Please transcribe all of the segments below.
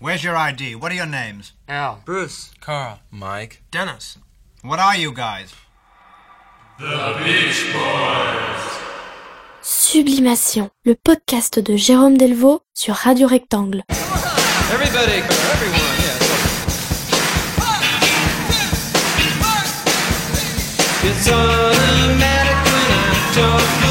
Where's your ID? What are your names? Al. Bruce. Carl. Mike. Dennis. What are you guys? Sublimation, le podcast de Jérôme Delvaux sur Radio Rectangle. Everybody, everyone, yeah. It's automatic when I talk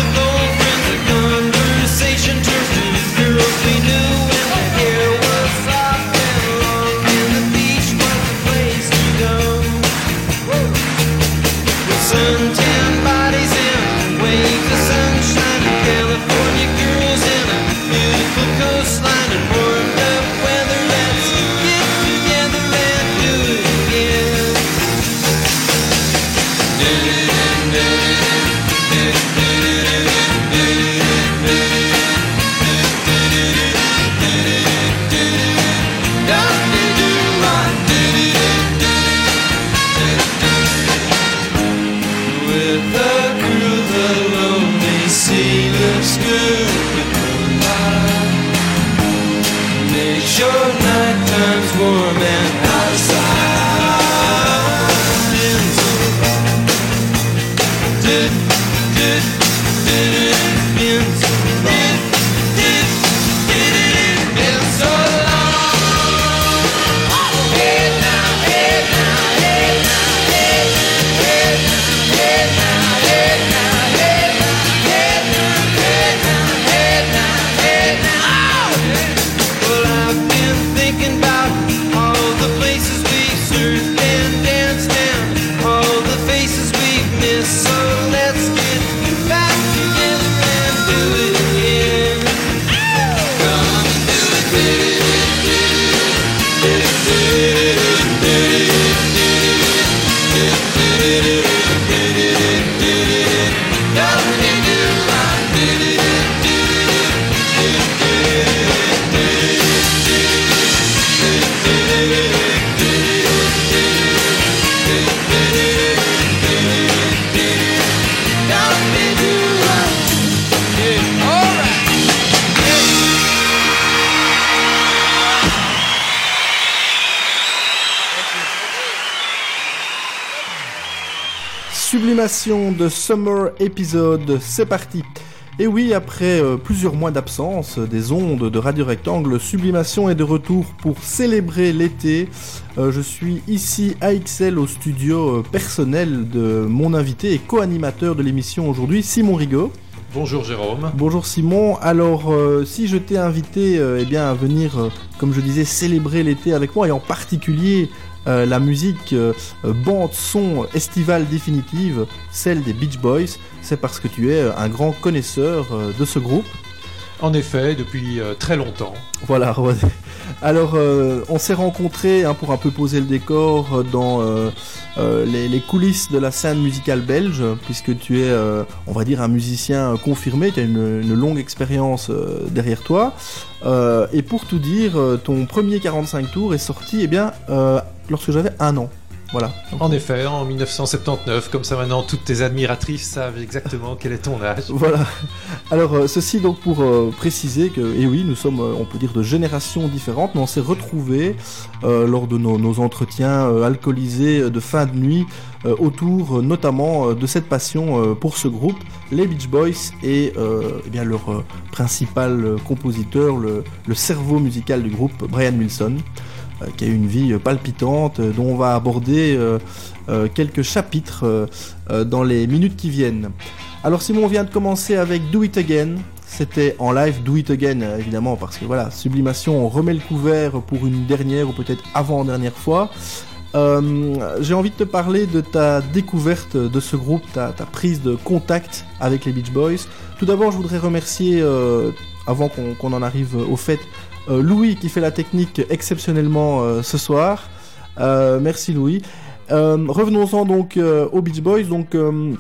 De Summer Episode, c'est parti. Et oui, après euh, plusieurs mois d'absence des ondes de Radio Rectangle, Sublimation est de retour pour célébrer l'été. Euh, je suis ici à XL au studio euh, personnel de mon invité et co-animateur de l'émission aujourd'hui, Simon Rigaud. Bonjour Jérôme. Bonjour Simon. Alors, si je t'ai invité eh bien, à venir, comme je disais, célébrer l'été avec moi, et en particulier euh, la musique euh, bande son estivale définitive, celle des Beach Boys, c'est parce que tu es euh, un grand connaisseur de ce groupe. En effet, depuis euh, très longtemps. Voilà. Alors, euh, on s'est rencontrés hein, pour un peu poser le décor euh, dans les, coulisses de la scène musicale belge, puisque tu es, on va dire, un musicien confirmé, tu as une, longue expérience derrière toi. Et pour tout dire, ton premier 45 tours est sorti, eh bien, lorsque j'avais un an. Voilà. Donc, En effet, en 1979, comme ça maintenant toutes tes admiratrices savent exactement quel est ton âge. Voilà. Alors, euh, ceci donc pour euh, préciser que, et oui, nous sommes, euh, on peut dire, de générations différentes, mais on s'est retrouvés euh, lors de nos, nos entretiens euh, alcoolisés de fin de nuit autour notamment de cette passion pour ce groupe, les Beach Boys et eh bien leur principal compositeur, le, le cerveau musical du groupe, Brian Wilson. Euh, qui a une vie palpitante, euh, dont on va aborder euh, quelques chapitres dans les minutes qui viennent. Alors Simon on vient de commencer avec Do It Again. C'était en live Do It Again évidemment parce que voilà, Sublimation on remet le couvert pour une dernière ou peut-être avant-dernière fois. J'ai envie de te parler de ta découverte de ce groupe, ta, ta prise de contact avec les Beach Boys. Tout d'abord je voudrais remercier, avant qu'on en arrive au fait, Louis qui fait la technique exceptionnellement euh, ce soir. Euh, merci Louis. Euh, Revenons-en donc euh, aux Beach Boys. Donc, euh,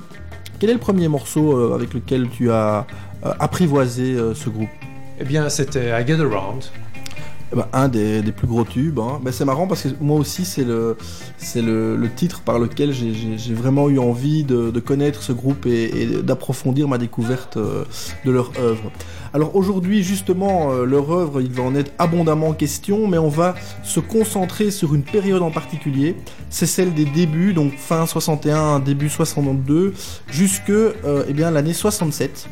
quel est le premier morceau euh, avec lequel tu as euh, apprivoisé euh, ce groupe? Eh bien, c'était I Get Around. Eh ben, un des, plus gros tubes. Hein. Ben, c'est marrant parce que moi aussi, c'est le, titre par lequel j'ai- vraiment eu envie de, connaître ce groupe et, et d'approfondir ma découverte euh, de leur œuvre. Alors aujourd'hui, justement, euh, leur œuvre, il va en être abondamment question, mais on va se concentrer sur une période en particulier. C'est celle des débuts, donc fin 61, début 62, jusque euh, eh bien l'année 67,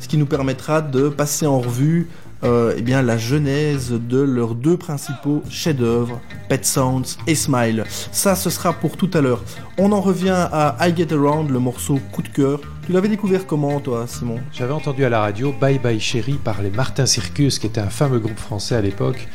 ce qui nous permettra de passer en revue euh, eh bien, la genèse de leurs deux principaux chefs-d'œuvre, Pet Sounds et Smile. Ça, ce sera pour tout à l'heure. On en revient à I Get Around, le morceau coup de cœur. Tu l'avais découvert comment, toi, Simon? J'avais entendu à la radio Bye Bye Chérie par les Martin Circus, qui était un fameux groupe français à l'époque,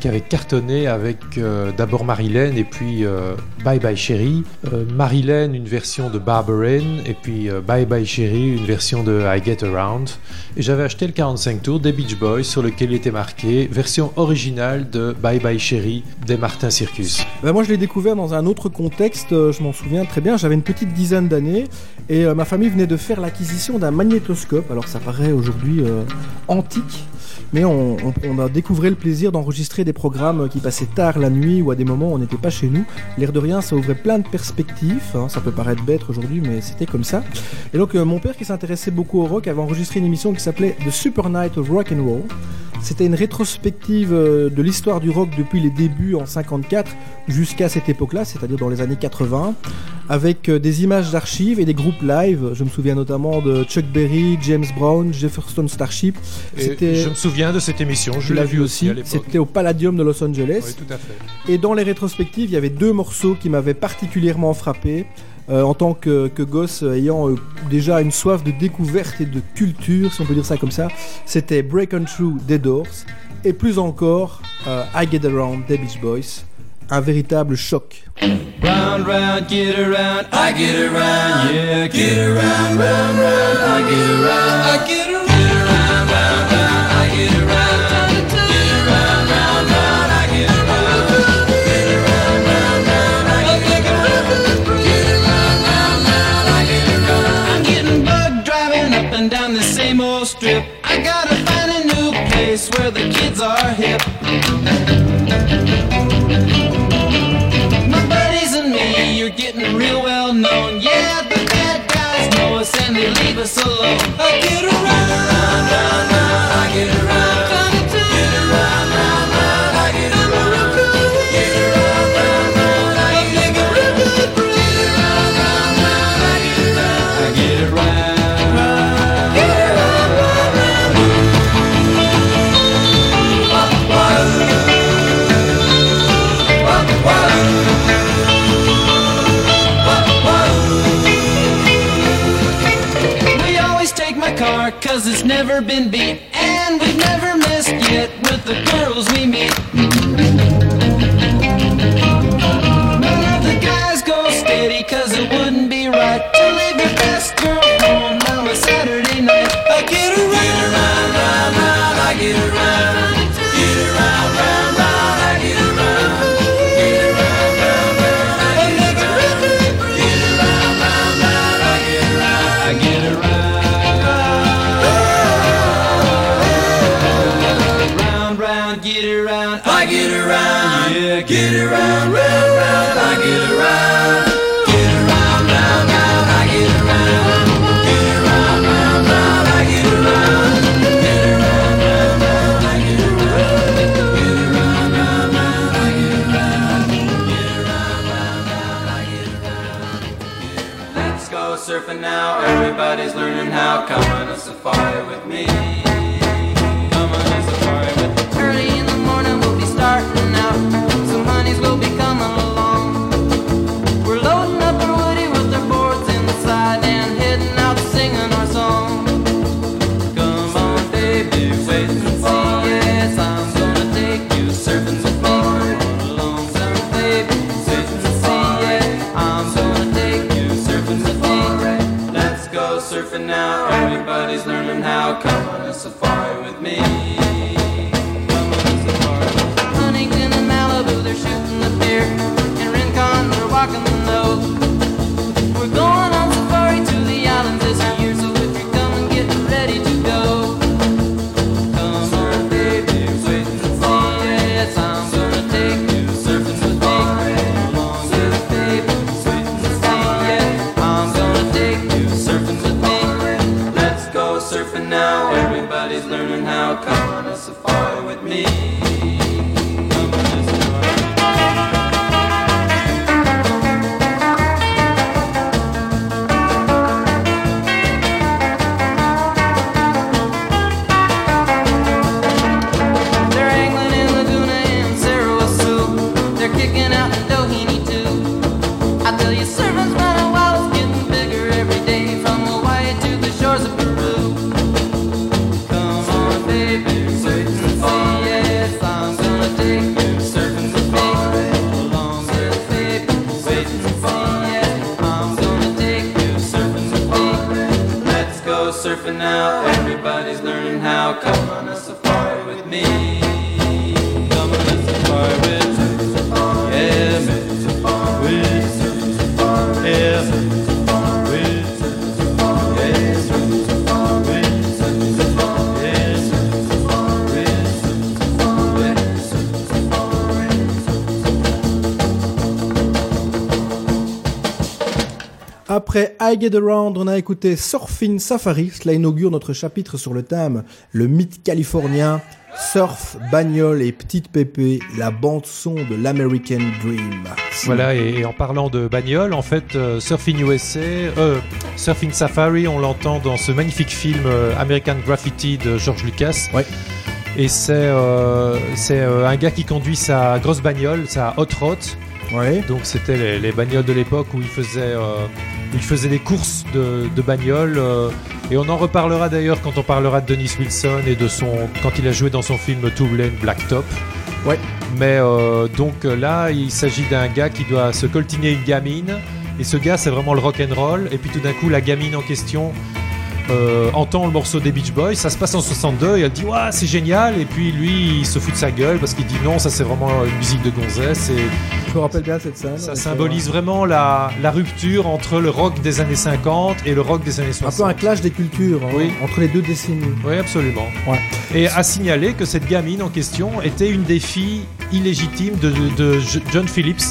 qui avait cartonné avec euh, d'abord Marilyn et puis euh, Bye Bye Chérie. Euh, Marilyn, une version de Barbarin, et puis Bye Bye Chérie, une version de I Get Around. Et j'avais acheté le 45 tours des Beach Boys sur lequel il était marqué version originale de Bye Bye Chérie des Martin Circus. Ben, moi, je l'ai découvert dans un autre contexte, je m'en souviens très bien. J'avais une petite dizaine d'années et ma famille venait de faire l'acquisition d'un magnétoscope. Alors, ça paraît aujourd'hui antique, mais on, a découvert le plaisir d'enregistrer des programmes qui passaient tard la nuit ou à des moments où on n'était pas chez nous. L'air de rien, ça ouvrait plein de perspectives. hein. Ça peut paraître bête aujourd'hui, mais c'était comme ça. Et donc, euh, mon père, qui s'intéressait beaucoup au rock, avait enregistré une émission qui s'appelait The Super Night of Rock and Roll. C'était une rétrospective euh, de l'histoire du rock depuis les débuts en 54 jusqu'à cette époque-là, c'est-à-dire dans les années 80, avec euh, des images d'archives et des groupes live. Je me souviens notamment de Chuck Berry, James Brown, Jefferson Starship. C'était- je me souviens de cette émission, je l'ai l'as vu vu aussi aussi. à l'époque. C'était au Palladium de Los Angeles. Oui, tout à fait. Et dans les rétrospectives, il y avait deux morceaux qui m'avaient particulièrement frappé. Euh, en tant que, gosse euh, ayant euh, déjà une soif de découverte et de culture, si on peut dire ça comme ça, c'était Break On Through des Doors et plus encore I Get Around des Beach Boys. Un véritable choc. My buddies and me, you're getting real well known. Yeah, the bad guys know us and they leave us alone. Never been beat And we've never missed yet with the girls we meet everybody's learning how Come Get Around, on a écouté Surfing Safari. Cela inaugure notre chapitre sur le thème le mythe californien, surf, bagnole et petite pépé, la bande son de l'American Dream. Voilà, et, en parlant de bagnole, en fait, euh, Surfing USA, euh, Surfing Safari, on l'entend dans ce magnifique film euh, American Graffiti de George Lucas. Ouais. Et c'est euh, euh, un gars qui conduit sa grosse bagnole, sa Hot Rod. Ouais. Donc c'était les, les bagnoles de l'époque où il faisait, euh, il faisait des courses de, de bagnoles. euh, et on en reparlera d'ailleurs quand on parlera de Dennis Wilson et de son quand il a joué dans son film Two Lane Blacktop. Ouais. Mais euh, donc euh, là, il s'agit d'un gars qui doit se coltiner une gamine. Et ce gars, c'est vraiment le rock and roll. Et puis tout d'un coup, la gamine en question euh, entend le morceau des Beach Boys. Ça se passe en 62 et elle dit ouais c'est génial. Et puis lui, il se fout de sa gueule parce qu'il dit non, ça c'est vraiment une musique de gonzesse. Et Je me rappelle bien cette scène. ça symbolise vraiment la, la rupture entre le rock des années 50 et le rock des années euh, un peu 60. un clash des cultures hein, Oui. entre les deux décennies. Oui, absolument. Ouais. Et à signaler que cette gamine en question était une des filles illégitimes de, de- de John Phillips,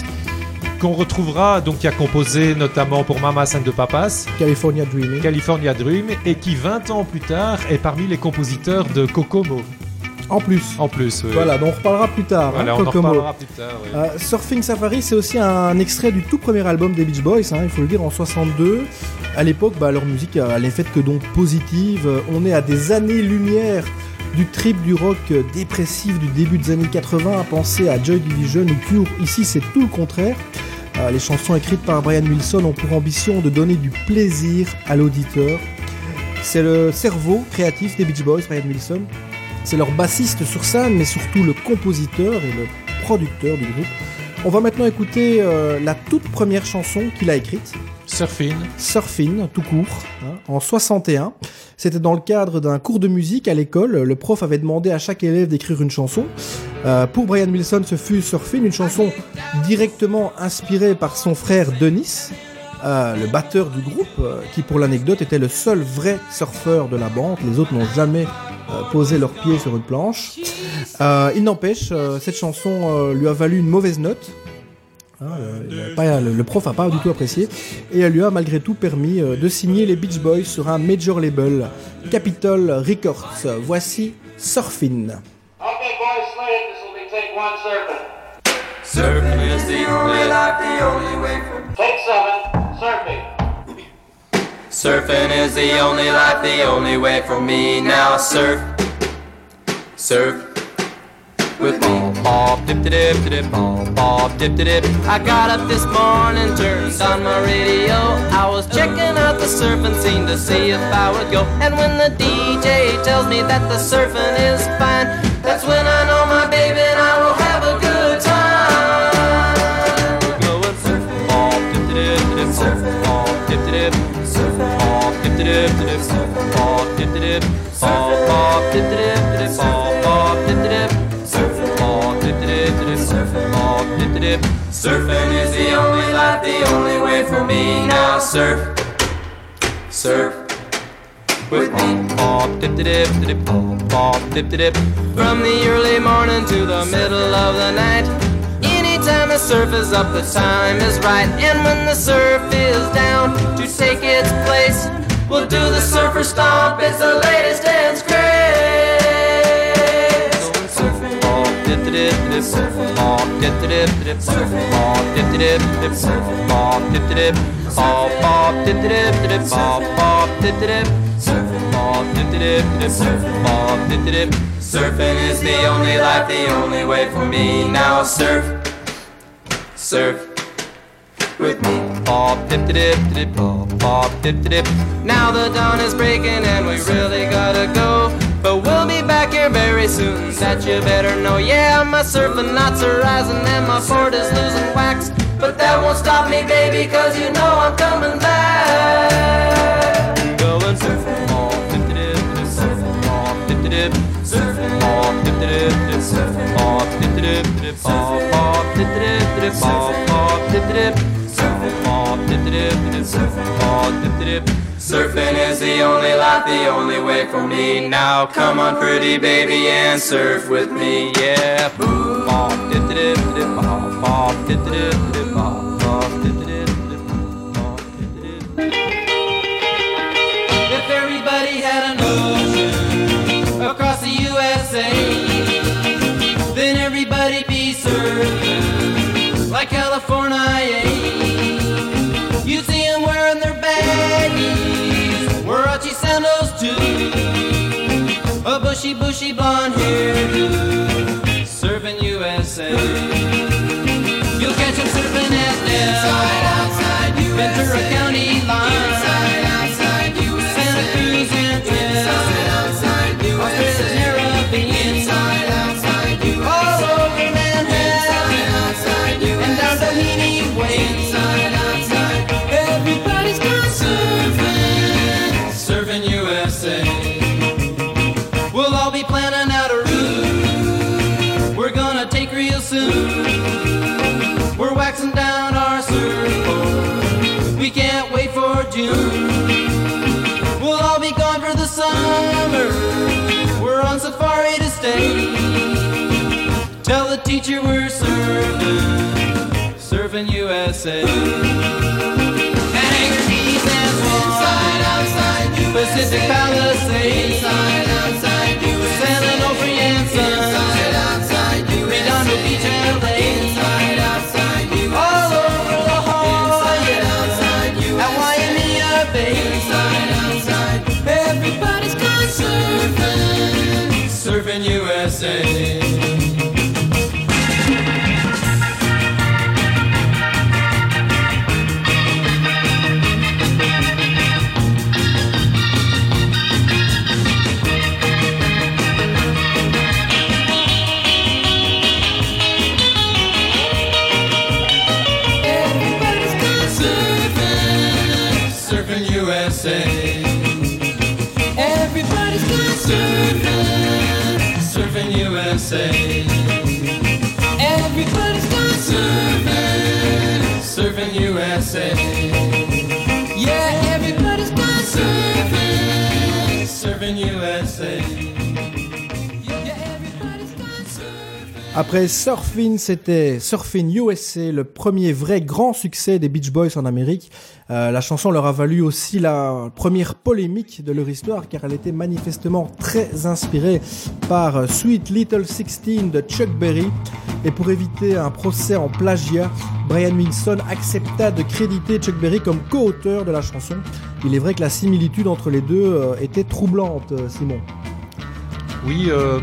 qu'on retrouvera, donc qui a composé notamment pour Mama 5 de Papas, California Dreaming. California Dream, et qui 20 ans plus tard est parmi les compositeurs de Kokomo, En plus. en plus. oui. Voilà, donc on reparlera plus tard. Voilà, hein, on en reparlera plus tard. oui. Euh, Surfing Safari, c'est aussi un extrait du tout premier album des Beach Boys, hein, il faut le dire, en 62. À l'époque, bah, leur musique a l'effet que donc positive. Euh, On est à des années-lumière du trip du rock euh, dépressif du début des années 80 à penser à Joy Division ou Cure. Ici, c'est tout le contraire. Euh, les chansons écrites par Brian Wilson ont pour ambition de donner du plaisir à l'auditeur. C'est le cerveau créatif des Beach Boys, Brian Wilson. C'est leur bassiste sur scène, mais surtout le compositeur et le producteur du groupe. On va maintenant écouter euh, la toute première chanson qu'il a écrite, Surfing. Surfing, tout court, hein, en 61. C'était dans le cadre d'un cours de musique à l'école. Le prof avait demandé à chaque élève d'écrire une chanson. Euh, pour Brian Wilson, ce fut Surfing, une chanson directement inspirée par son frère Denis, euh, le batteur du groupe, euh, qui pour l'anecdote était le seul vrai surfeur de la bande. Les autres n'ont jamais posé leurs pieds sur une planche. Il n'empêche, cette chanson lui a valu une mauvaise note. Hein, euh, pas- le, le prof a pas du tout apprécié et elle lui a malgré tout permis euh, de signer les Beach Boys sur un major label, Capitol Records. Voici Surfin'. Okay, boys, slate. This will be take one surfing. Surfing is the only life, the only way for Take seven, surfing. Surfing is the only life, the only way for me. Now surf, surf with me. Bob dip dip dip dip bob bob dip dip dip. I got up this morning, turned on my radio. I was checking out the surfing scene to see if I would go. And when the DJ tells me that the surfing is fine, that's when I know my baby and I will have a good time. We're going surfing, bob dip dip dip surf, bob dip dip surf, bob dip dip dip surf, bob dip dip bob bob dip dip dip bob dip dip surf, dip dip. Surfing is the only life, the only way for me. Now surf, surf with me. Dip dip dip dip dip. From the early morning to the middle of the night. Anytime the surf is up, the time is right. And when the surf is down to take its place, we'll do the surfer stomp. It's the latest dance Surfing is the only life, the only way for me. Now surf, surf with me. Dip dip dip dip dip. Now the dawn is breaking and we really gotta go, but we'll back here very soon. That you better know. Yeah, my surfing knots are rising and my board is losing wax. But that won't stop me, baby, cause you know I'm coming back. Going surfing off, surfing off, surfing off, surfing off, off, surfing off, surfing off, Surfing is the only life, the only way for me. Now come on, pretty baby, and surf with me, yeah. If everybody had an ocean across the USA, then everybody'd be surfing like California. Bushy, bushy blonde hairdo, surfing USA. You'll catch them surfing at Nell, teacher we're surfing, surfing USA. Hangar Keys and Swan, Pacific Palisades, San Après Surfing, c'était Surfing USA, le premier vrai grand succès des Beach Boys en Amérique. Euh, la chanson leur a valu aussi la première polémique de leur histoire car elle était manifestement très inspirée par Sweet Little Sixteen de Chuck Berry. Et pour éviter un procès en plagiat, Brian Wilson accepta de créditer Chuck Berry comme co-auteur de la chanson. Il est vrai que la similitude entre les deux euh, était troublante, euh, Simon. Oui, euh,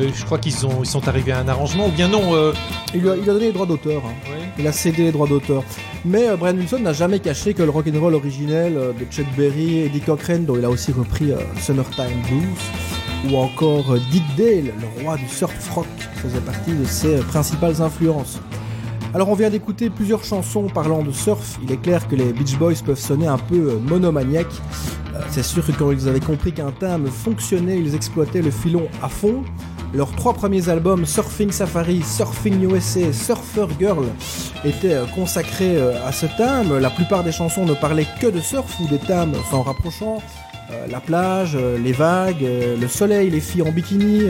euh, je crois qu'ils ont, ils sont arrivés à un arrangement, ou bien non. euh, Il lui a, il lui a donné les droits d'auteur. hein. Il a cédé les droits d'auteur. Mais euh, Brian Wilson n'a jamais caché que le rock'n'roll originel de Chuck Berry, Eddie Cochran, dont il a aussi repris Summertime Blues, ou encore Dick Dale, le roi du surf rock, faisait partie de ses principales influences. Alors on vient d'écouter plusieurs chansons parlant de surf. Il est clair que les Beach Boys peuvent sonner un peu monomaniaques. C'est sûr que quand ils avaient compris qu'un thème fonctionnait, ils exploitaient le filon à fond. Leurs trois premiers albums, Surfing Safari, Surfing USA, Surfer Girl, étaient euh, consacrés euh, à ce thème. La plupart des chansons ne parlaient que de surf ou des thèmes s'en rapprochant. Euh, la plage, euh, les vagues, euh, le soleil, les filles en bikini.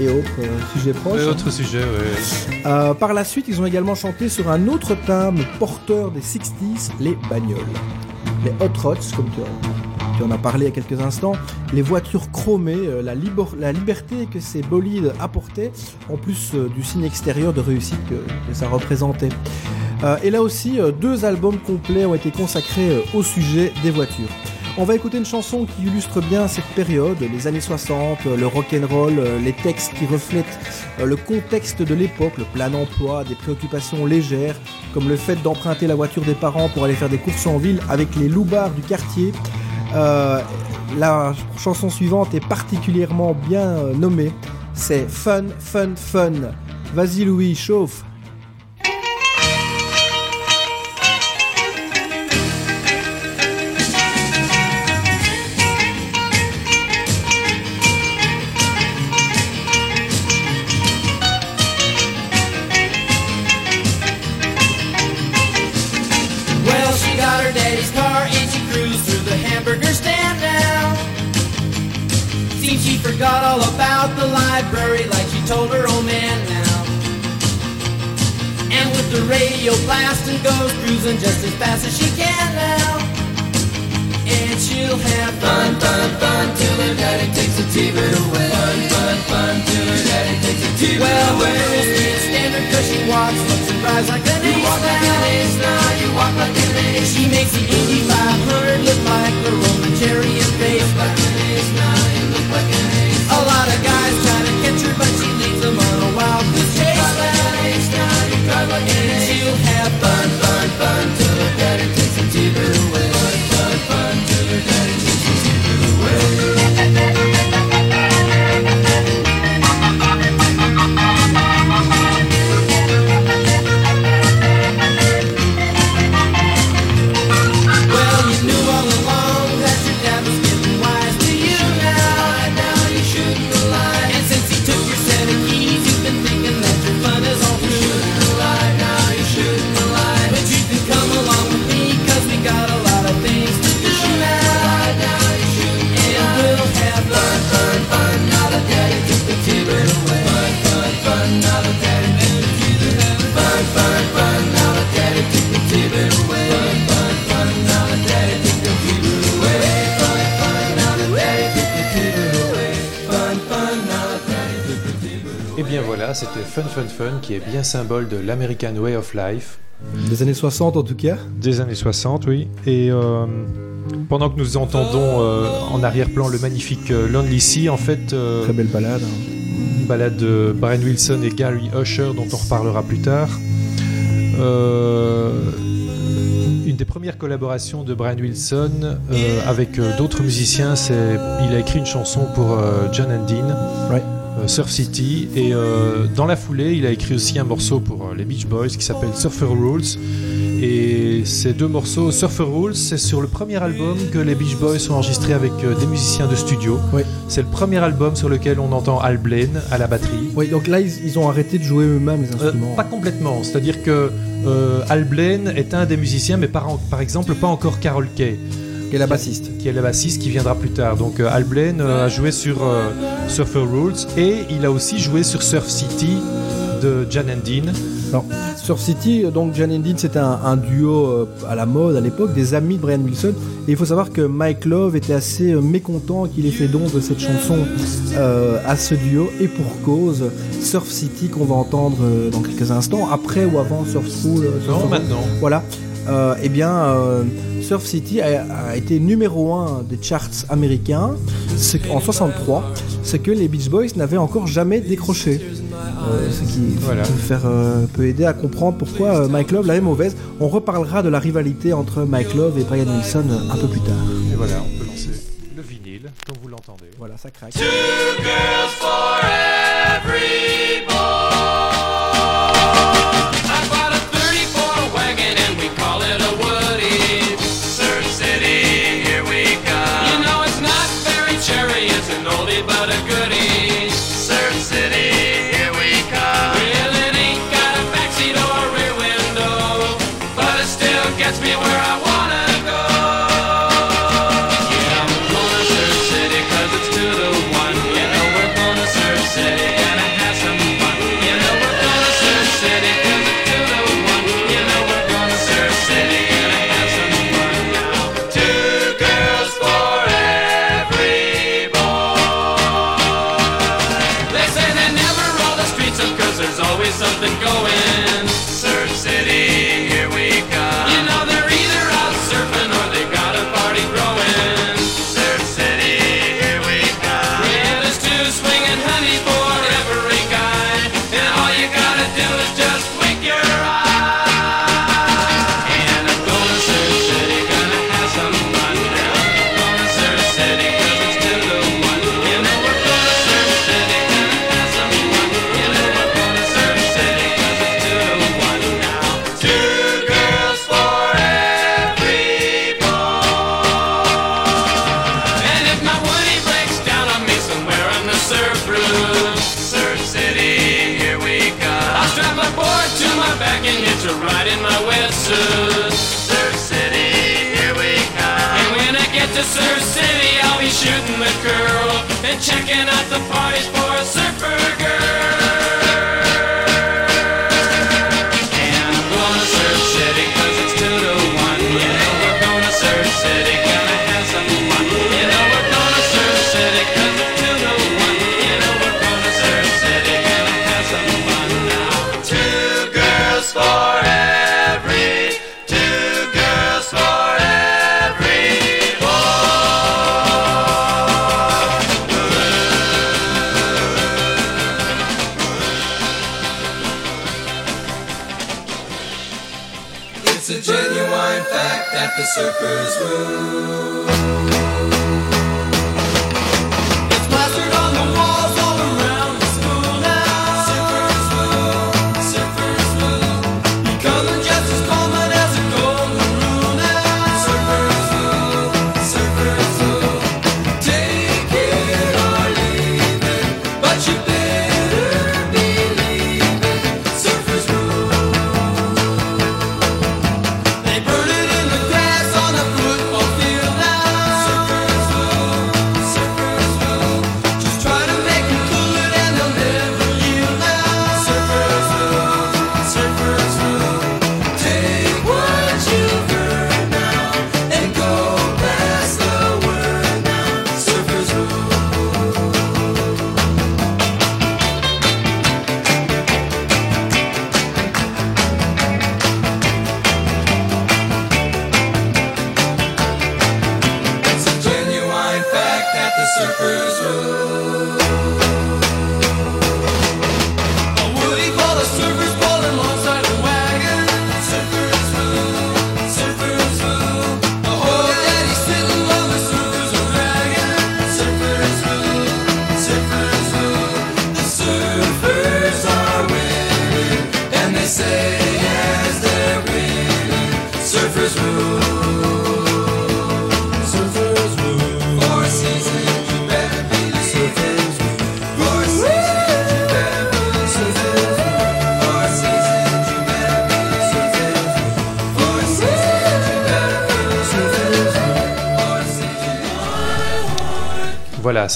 et autres sujets proches. Et autre sujet, ouais. Euh, par la suite, ils ont également chanté sur un autre thème porteur des 60s, les bagnoles. Les hot rods, comme tu, en as parlé il y a quelques instants, les voitures chromées, euh, la, liber- la liberté que ces bolides apportaient, en plus euh, du signe extérieur de réussite que, ça représentait. Euh, et là aussi, deux albums complets ont été consacrés au sujet des voitures. On va écouter une chanson qui illustre bien cette période, les années 60, euh, le rock'n'roll, les textes qui reflètent le contexte de l'époque, le plein emploi, des préoccupations légères, comme le fait d'emprunter la voiture des parents pour aller faire des courses en ville avec les loupards du quartier. Euh, la chanson suivante est particulièrement bien euh, nommée, c'est Fun, Fun, Fun. Vas-y Louis, chauffe. Radio blasting goes cruising just as fast as she can now. And she'll have fun, fun, fun till her daddy takes the TV away. Fun, fun, fun till her daddy takes the TV well, away. Well, the girls can't stand her cause she walks, looks and drives like an ace. You walk like an ace now, you walk like an ace. She makes the Indy 500 look like the Roman chariot race. Like an ace now, you look like an ace. A lot of guys try to catch her, but she leads them on a wild now, you drive like an ace. She'll have fun, fun, fun till her daddy Fun Fun qui est bien symbole de l'American Way of Life Des années 60 en tout cas. des années 60, oui. Et euh, pendant que nous entendons euh, en arrière-plan le magnifique euh, Lonely Sea, en fait, euh, Très belle balade. hein. une balade de Brian Wilson et Gary Usher dont on reparlera plus tard. Une des premières collaborations de Brian Wilson avec d'autres musiciens, c'est il a écrit une chanson pour John and Dean. Surf City, et euh, dans la foulée, il a écrit aussi un morceau pour euh, les Beach Boys qui s'appelle Surfer Rules. Et ces deux morceaux, Surfer Rules, c'est sur le premier album que les Beach Boys ont enregistré avec euh, des musiciens de studio. Oui. C'est le premier album sur lequel on entend Al Blaine à la batterie. Oui, donc là, ils, ils ont arrêté de jouer eux-mêmes les Euh, instruments. pas complètement, c'est-à-dire que euh, Al Blaine est un des musiciens, mais par, par exemple pas encore Carol Kay, Qui est la bassiste. qui est la bassiste qui viendra plus tard. Donc euh, Al Blaine euh, a joué sur euh, Surfer Rules et il a aussi joué sur Surf City de Jan and Dean. Alors, Surf City, donc Jan and Dean, c'était un, un duo à la mode à l'époque, des amis de Brian Wilson. Et il faut savoir que Mike Love était assez mécontent qu'il ait fait don de cette chanson euh, à ce duo, et pour cause, Surf City qu'on va entendre dans quelques instants, après ou avant Surf School. Surf Non, maintenant. Voilà. Euh, eh bien, euh, Surf City a, a été numéro 1 des charts américains en 63, ce que les Beach Boys n'avaient encore jamais décroché. Euh, ce qui Voilà. peut, faire, euh, peut aider à comprendre pourquoi euh, Mike Love l'avait mauvaise. On reparlera de la rivalité entre Mike Love et Brian Wilson un peu plus tard. Et voilà, on peut lancer le vinyle, comme vous l'entendez. Voilà, ça craque. Two girls for every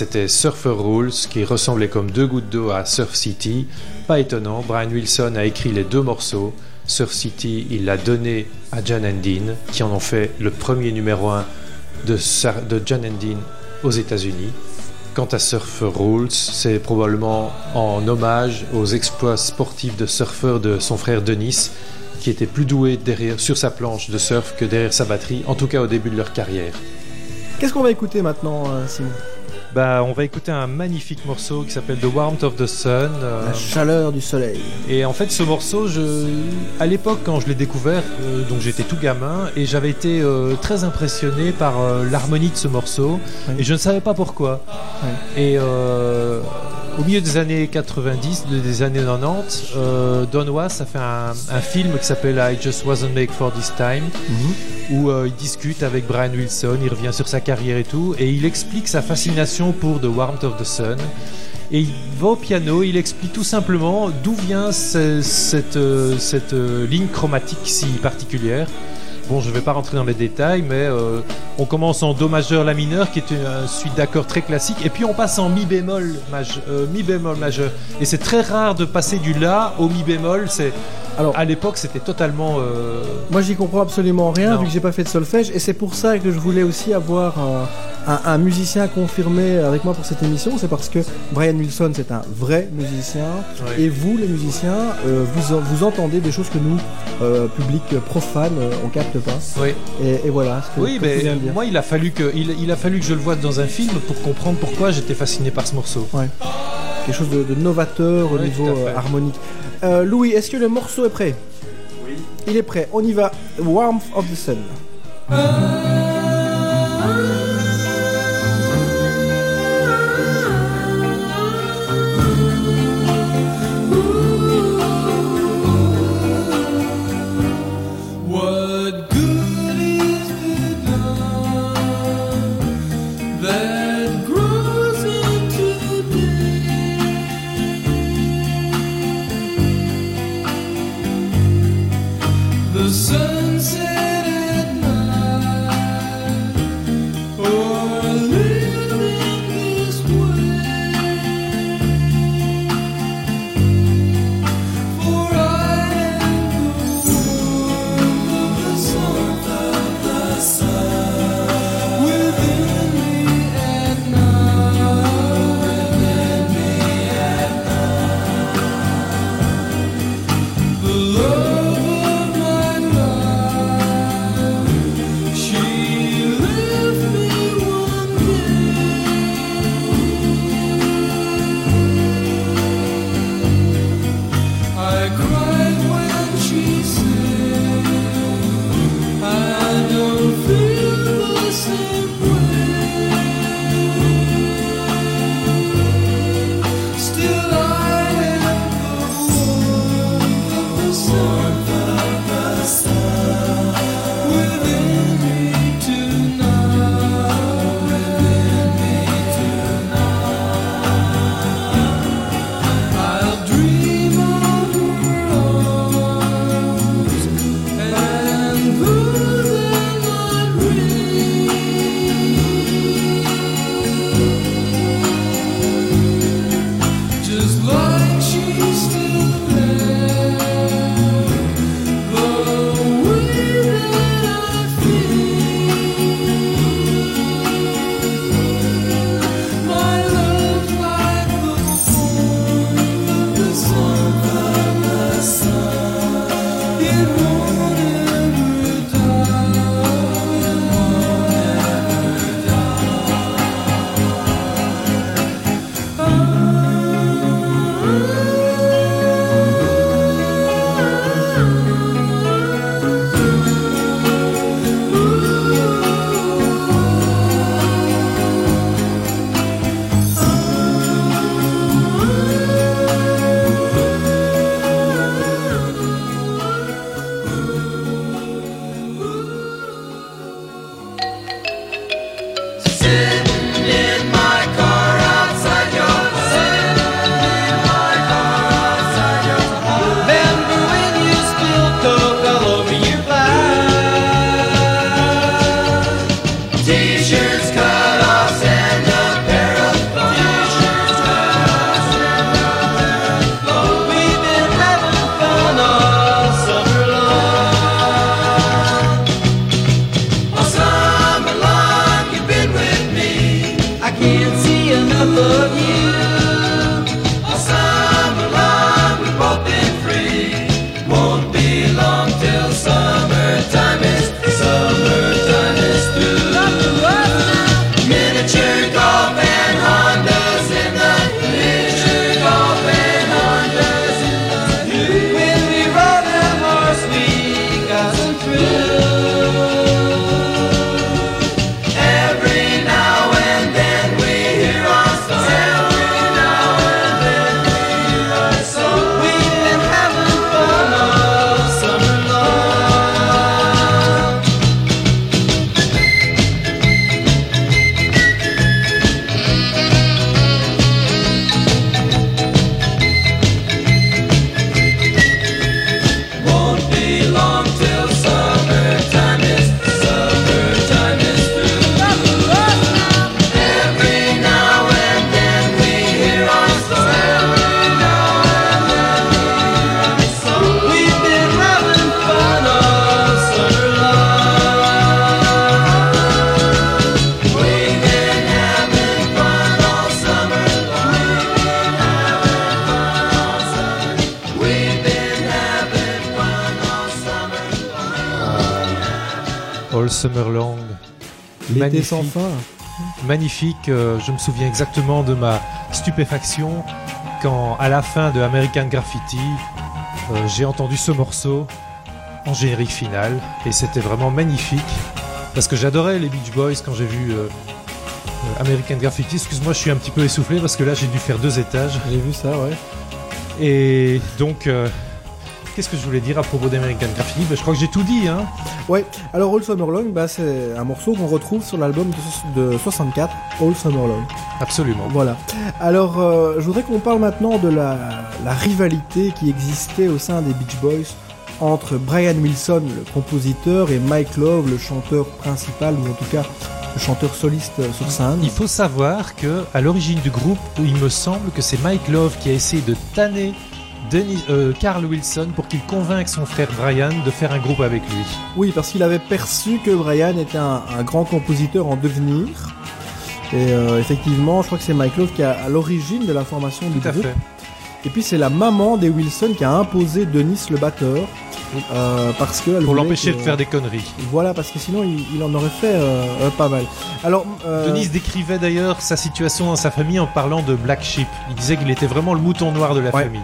c'était Surfer Rules qui ressemblait comme deux gouttes d'eau à Surf City. Pas étonnant, Brian Wilson a écrit les deux morceaux. Surf City, il l'a donné à John and Dean, qui en ont fait le premier numéro 1 de, de John and Dean aux États-Unis. Quant à Surfer Rules, c'est probablement en hommage aux exploits sportifs de surfeur de son frère Denis, qui était plus doué derrière, sur sa planche de surf que derrière sa batterie, en tout cas au début de leur carrière. Qu'est-ce qu'on va écouter maintenant, euh, Simon? Bah, on va écouter un magnifique morceau qui s'appelle The Warmth of the Sun. euh, La chaleur du soleil. et en fait, ce morceau, je, à l'époque, quand je l'ai découvert, euh, donc j'étais tout gamin, et j'avais été euh, très impressionné par l'harmonie de ce morceau, Oui. et je ne savais pas pourquoi. Et euh, au milieu des années 90, de- des années 90, euh, Don Was a fait un, un film qui s'appelle I Just Wasn't Made for This Time, où euh, il discute avec Brian Wilson, il revient sur sa carrière et tout, et il explique sa fascination pour The Warmth of the Sun. Et il va au piano, il explique tout simplement d'où vient ce- cette, euh, cette ligne chromatique si particulière. Bon, je ne vais pas rentrer dans les détails, mais euh, on commence en Do majeur La mineur, qui est une, euh, suite d'accords très classique, et puis on passe en Mi bémol, maj- euh, mi bémol majeur. Et c'est très rare de passer du La au Mi bémol. C'est Alors- à l'époque, c'était totalement. euh, Moi, j'y comprends absolument rien Non. vu que j'ai pas fait de solfège, et c'est pour ça que je voulais aussi avoir un, un- un musicien confirmé avec moi pour cette émission. C'est parce que Brian Wilson, c'est un vrai musicien, Ouais. et vous, les musiciens, euh, vous, vous entendez des choses que nous, euh, public profane, euh, on capte pas. oui. Et, et voilà. Ce que, Oui, mais dire. moi, il a fallu que il, il a fallu que je le voie dans un film pour comprendre pourquoi j'étais fasciné par ce morceau. quelque chose de, de novateur au Ouais, niveau harmonique. Euh, Louis, est-ce que le morceau est prêt? Oui. Il est prêt. On y va. Warmth of the Sun. All Summer Long. L'été Magnifique. sans fin. Magnifique, euh, je me souviens exactement de ma stupéfaction quand, à la fin de American Graffiti, euh, j'ai entendu ce morceau en générique final et c'était vraiment magnifique parce que j'adorais les Beach Boys quand j'ai vu euh, euh, American Graffiti. Excuse-moi, je suis un petit peu essoufflé parce que là j'ai dû faire deux étages J'ai vu ça, ouais. et donc euh, qu'est-ce que je voulais dire à propos d'American Graffiti Ben, Je crois que j'ai tout dit, hein. Ouais, alors All Summer Long, bah, c'est un morceau qu'on retrouve sur l'album de, de 64, All Summer Long. Absolument. Voilà. Alors, euh, je voudrais qu'on parle maintenant de la, la rivalité qui existait au sein des Beach Boys entre Brian Wilson, le compositeur, et Mike Love, le chanteur principal, ou en tout cas le chanteur soliste euh, sur scène. Il faut savoir que à l'origine du groupe, il me semble que c'est Mike Love qui a essayé de tanner Denis, euh, Carl Wilson pour qu'il convainque son frère Brian de faire un groupe avec lui. Oui, parce qu'il avait perçu que Brian était un, un grand compositeur en devenir. Et euh, effectivement, je crois que c'est Mike Love qui est à l'origine de la formation du Tout à groupe. fait. Et puis c'est la maman des Wilson qui a imposé Denis le batteur. euh, parce que Pour l'empêcher de faire des conneries. Voilà, parce que sinon il, il en aurait fait euh, euh, pas mal. Alors, euh, Denis décrivait d'ailleurs sa situation dans sa famille en parlant de Black Sheep. Il disait qu'il était vraiment le mouton noir de la Ouais. famille.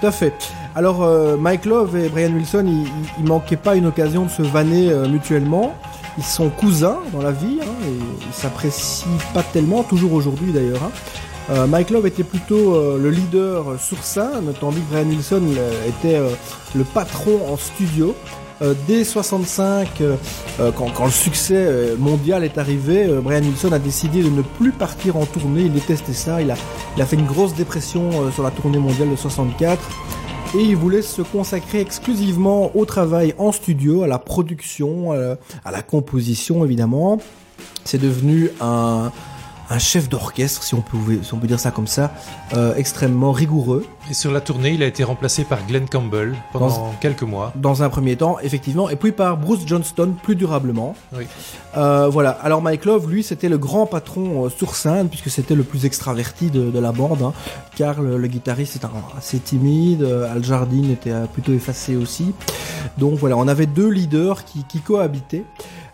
Tout à fait. Alors, euh, Mike Love et Brian Wilson, ils, ils- ils manquaient pas une occasion de se vanner euh, mutuellement. Ils sont cousins dans la vie, hein, et ils s'apprécient pas tellement, toujours aujourd'hui d'ailleurs. hein. Euh, Mike Love était plutôt euh, le leader sur scène, tandis que Brian Wilson euh, était le patron en studio. Dès 65, euh, euh, quand, le succès mondial est arrivé, Brian Wilson a décidé de ne plus partir en tournée. Il détestait ça. Il a, fait une grosse dépression sur la tournée mondiale de 64 et il voulait se consacrer exclusivement au travail en studio, à la production, à la composition évidemment. C'est devenu un, un chef d'orchestre, si on, peut, si on peut dire ça comme ça, euh, extrêmement rigoureux. Et sur la tournée, il a été remplacé par Glenn Campbell pendant Dans- quelques mois. Dans un premier temps, effectivement, et puis par Bruce Johnston plus durablement. Oui. Euh, voilà. Alors Mike Love, lui, c'était le grand patron euh, sur scène puisque c'était le plus extraverti de, de la bande. Hein. Car le, le guitariste est un- assez timide, euh, Al Jardine était euh, plutôt effacé aussi. Donc voilà, on avait deux leaders qui, qui cohabitaient.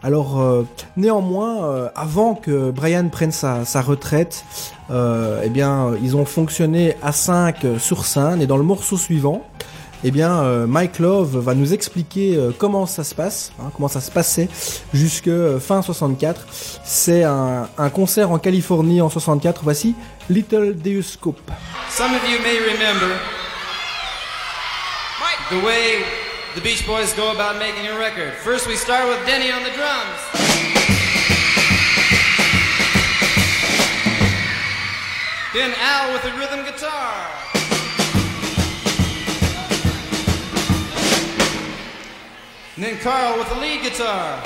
Alors euh, néanmoins, euh, avant que Brian prenne sa, sa retraite, euh, eh bien, ils ont fonctionné à 5 sur scène et dans le morceau suivant, eh bien, euh, Mike Love va nous expliquer euh, comment ça se passe, hein, comment ça se passait jusque euh, fin 64. C'est un, un concert en Californie en 64. Voici Little Deus Scoop. Some of you may remember the way the Beach Boys go about making a record. First, we start with Denny on the drums. Then Al with the rhythm guitar. And then Carl with the lead guitar.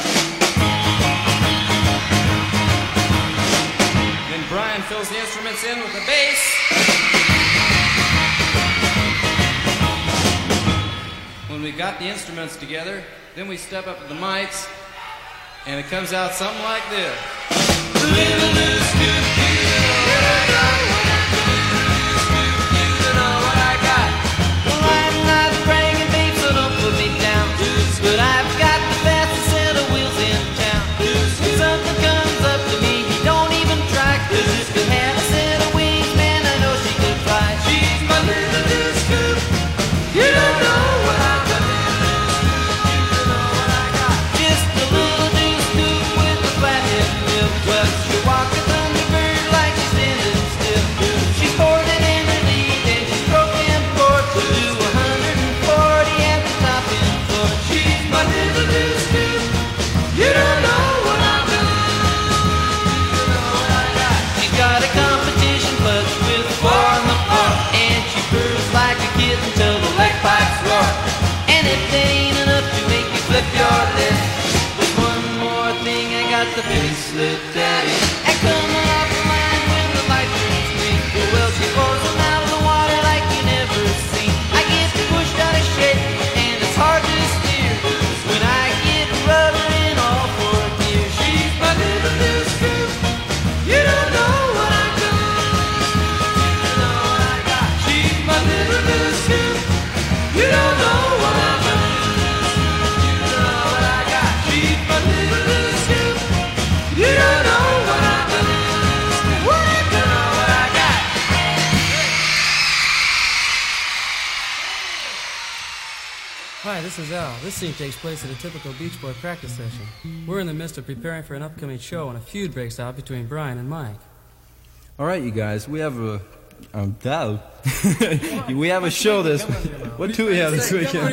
Then Brian fills the instruments in with the bass. When we got the instruments together, then we step up to the mics, and it comes out something like this. The this is Al. This scene takes place at a typical Beach Boy practice session. We're in the midst of preparing for an upcoming show, and a feud breaks out between Brian and Mike. All right, you guys, we have a. Um, Dal. we have a show this. What do we have this weekend?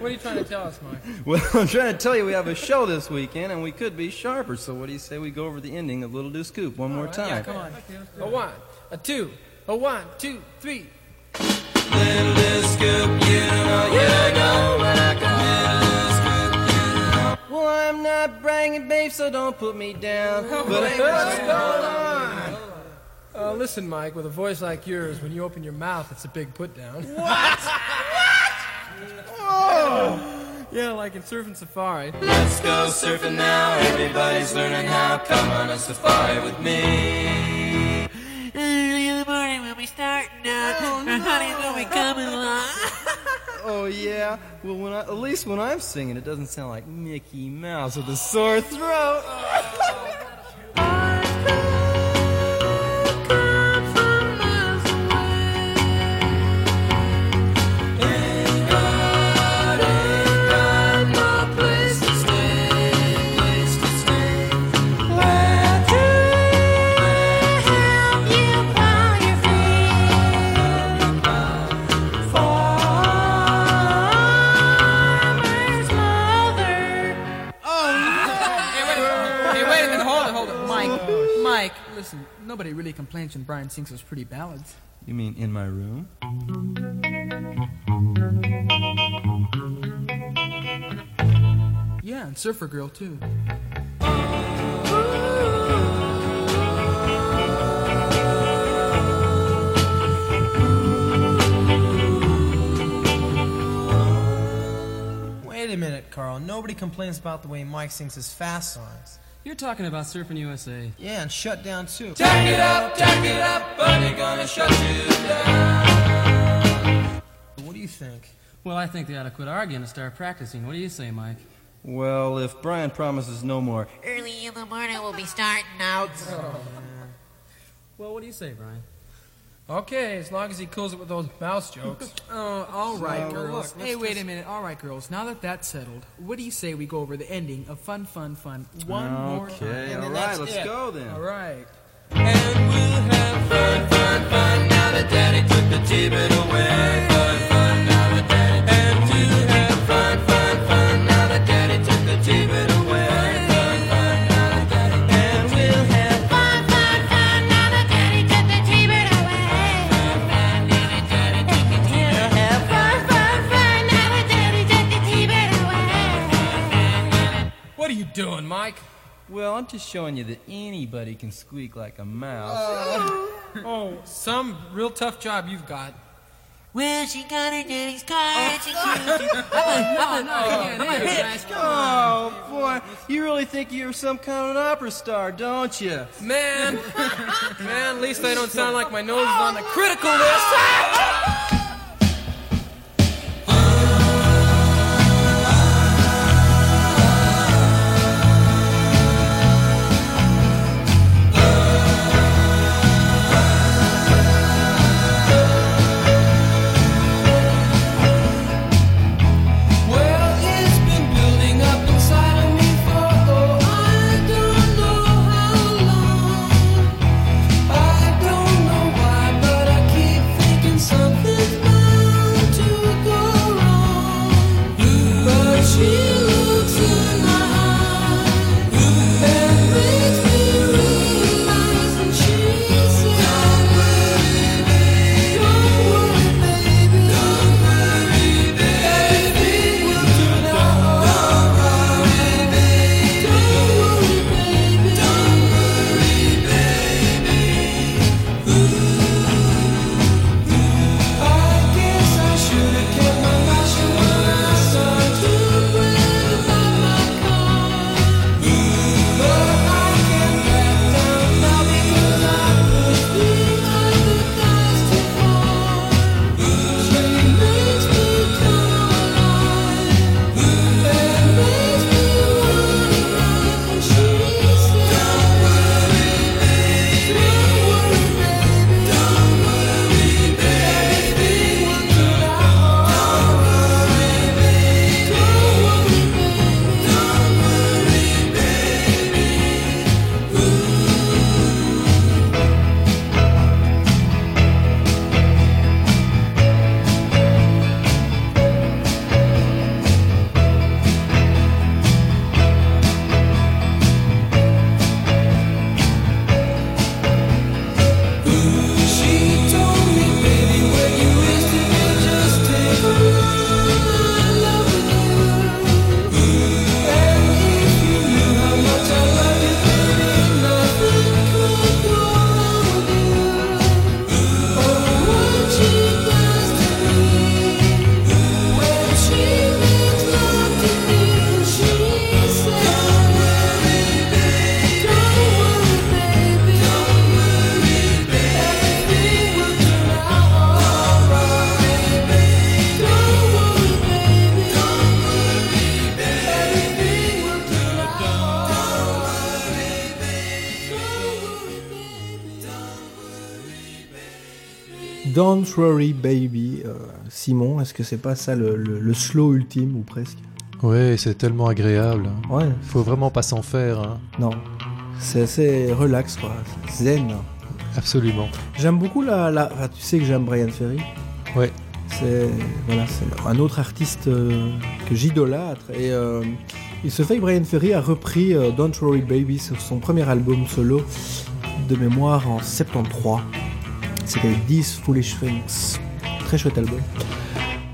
What are you trying to tell us, Mike? Well, I'm trying to tell you we have a show this weekend, and we could be sharper. So, what do you say we go over the ending of Little Do Scoop one more time? Yeah, Come on. A one, a two, a one, two, three so don't put me down. What's going on? Uh, listen, Mike, with a voice like yours, when you open your mouth, it's a big put down. What? what? Oh! Yeah, like in Surfing Safari. Let's go surfing now. Everybody's learning how. Come on a safari with me be starting out. Our honey will be coming along. Oh yeah. Well, when I, at least when I'm singing, it doesn't sound like Mickey Mouse with a sore throat. Nobody really complains when Brian sings those pretty ballads. You mean in my room? Yeah, and Surfer Girl, too. Wait a minute, Carl. Nobody complains about the way Mike sings his fast songs. You're talking about Surfing USA. Yeah, and Shut Down too. Jack it up, jack it up, but they're gonna shut you down. What do you think? Well, I think they ought to quit arguing and start practicing. What do you say, Mike? Well, if Brian promises no more, Early in the morning we'll be starting out. Oh, well, what do you say, Brian? Okay, as long as he cools it with those mouse jokes. Oh, all right, So, girls. look, hey, let's wait just- a minute. All right, girls. Now that that's settled, what do you say we go over the ending of Fun, Fun, Fun one more time? Okay, all right, let's go then. All right. And we'll have fun, fun, fun. Now that Daddy took the T-bit away. Fun, fun, doing, Mike? well, I'm just showing you that anybody can squeak like a mouse. Oh, some real tough job you've got. Well, she got her daddy's car and she cruised. No, no, yeah, there, guys. Come on. Oh boy, you really think you're some kind of an opera star, don't you? Man, man, at least I don't sound like my nose is on the critical list. Don't Worry Baby. Euh, Simon, est-ce que c'est pas ça le, le- le slow ultime ou presque Ouais, c'est tellement agréable. Ouais. Faut vraiment pas s'en faire. hein. Non. C'est assez relax, quoi. Zen. Absolument. J'aime beaucoup la, la- enfin, tu sais que j'aime Brian Ferry. Ouais. C'est voilà, un autre artiste euh, que j'idolâtre et euh, il se fait que Brian Ferry a repris Don't Worry Baby sur son premier album solo de mémoire en 73. C'était These Foolish Things. Très chouette album.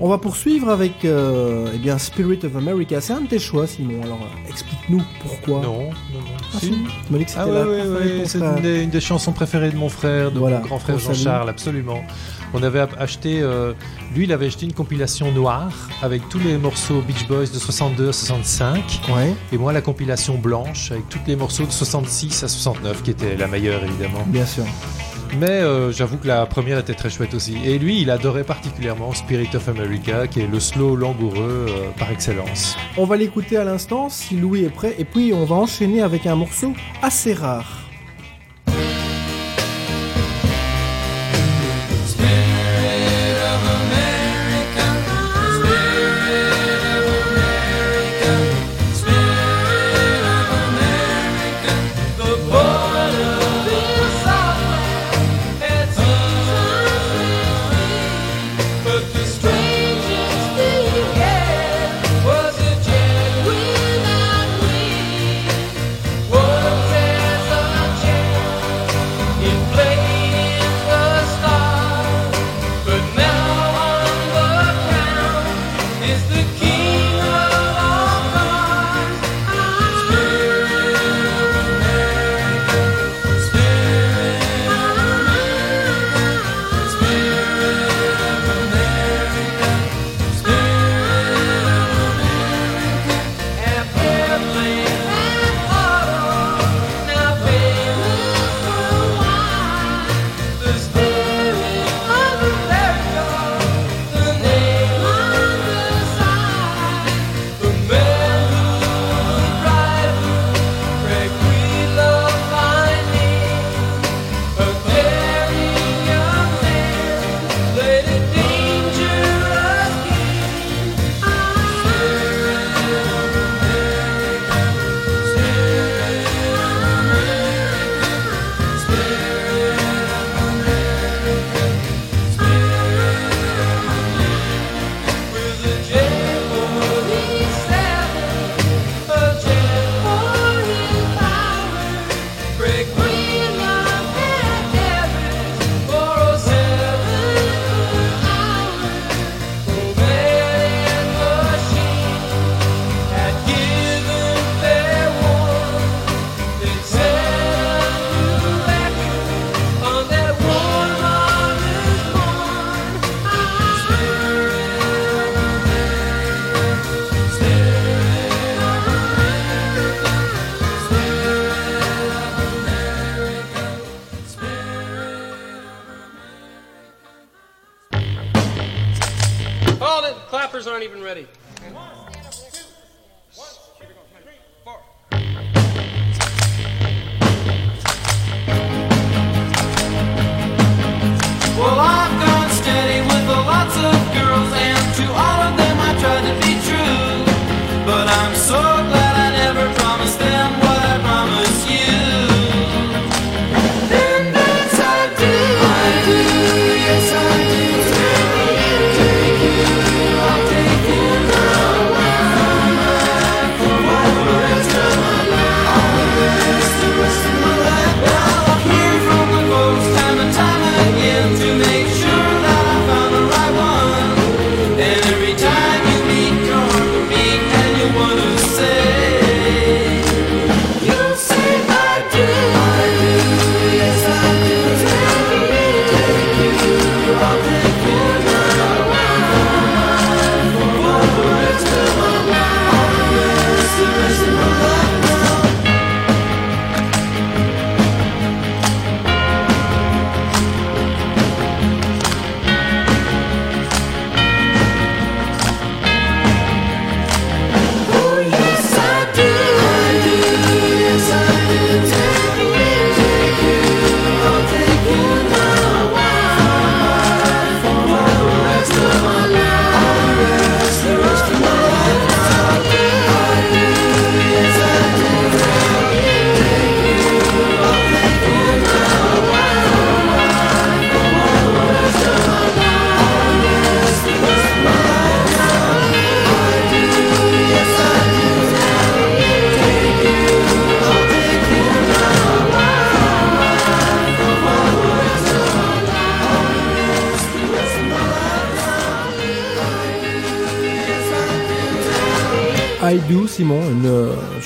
On va poursuivre avec euh, eh bien Spirit of America. C'est un de tes choix, Simon. Alors euh, explique-nous pourquoi. Non, non, non. Ah, Si. Tu m'as dit que c'était Ah ouais, c'est une, des- une des chansons préférées de mon frère, de Voilà, mon grand frère. Jean-Charles, absolument. On avait acheté, euh, lui, il avait acheté une compilation noire avec tous les morceaux Beach Boys de 62 à 65, Ouais, et moi la compilation blanche avec tous les morceaux de 66 à 69, qui était la meilleure évidemment. bien sûr. Mais euh, j'avoue que la première était très chouette aussi. Et lui, il adorait particulièrement Spirit of America, qui est le slow langoureux euh, par excellence. On va l'écouter à l'instant si Louis est prêt et puis on va enchaîner avec un morceau assez rare.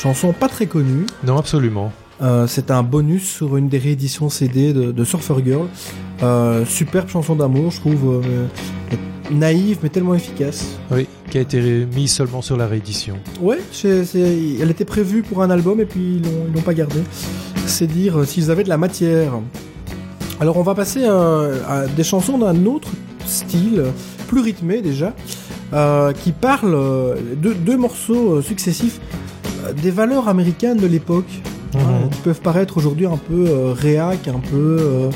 Chanson pas très connue. Non, absolument. Euh, c'est un bonus sur une des rééditions CD de, de Surfer Girl. Euh, superbe chanson d'amour, je trouve. euh, naïve, mais tellement efficace. Oui, qui a été mise seulement sur la réédition. C'est- elle était prévue pour un album et puis ils l'ont pas gardée. C'est dire s'ils avaient de la matière. Alors on va passer à des chansons d'un autre style, plus rythmé déjà, qui parlent euh, deux, morceaux successifs des valeurs américaines de l'époque. Mhm. hein, qui peuvent paraître aujourd'hui un peu euh, réac, un peu euh,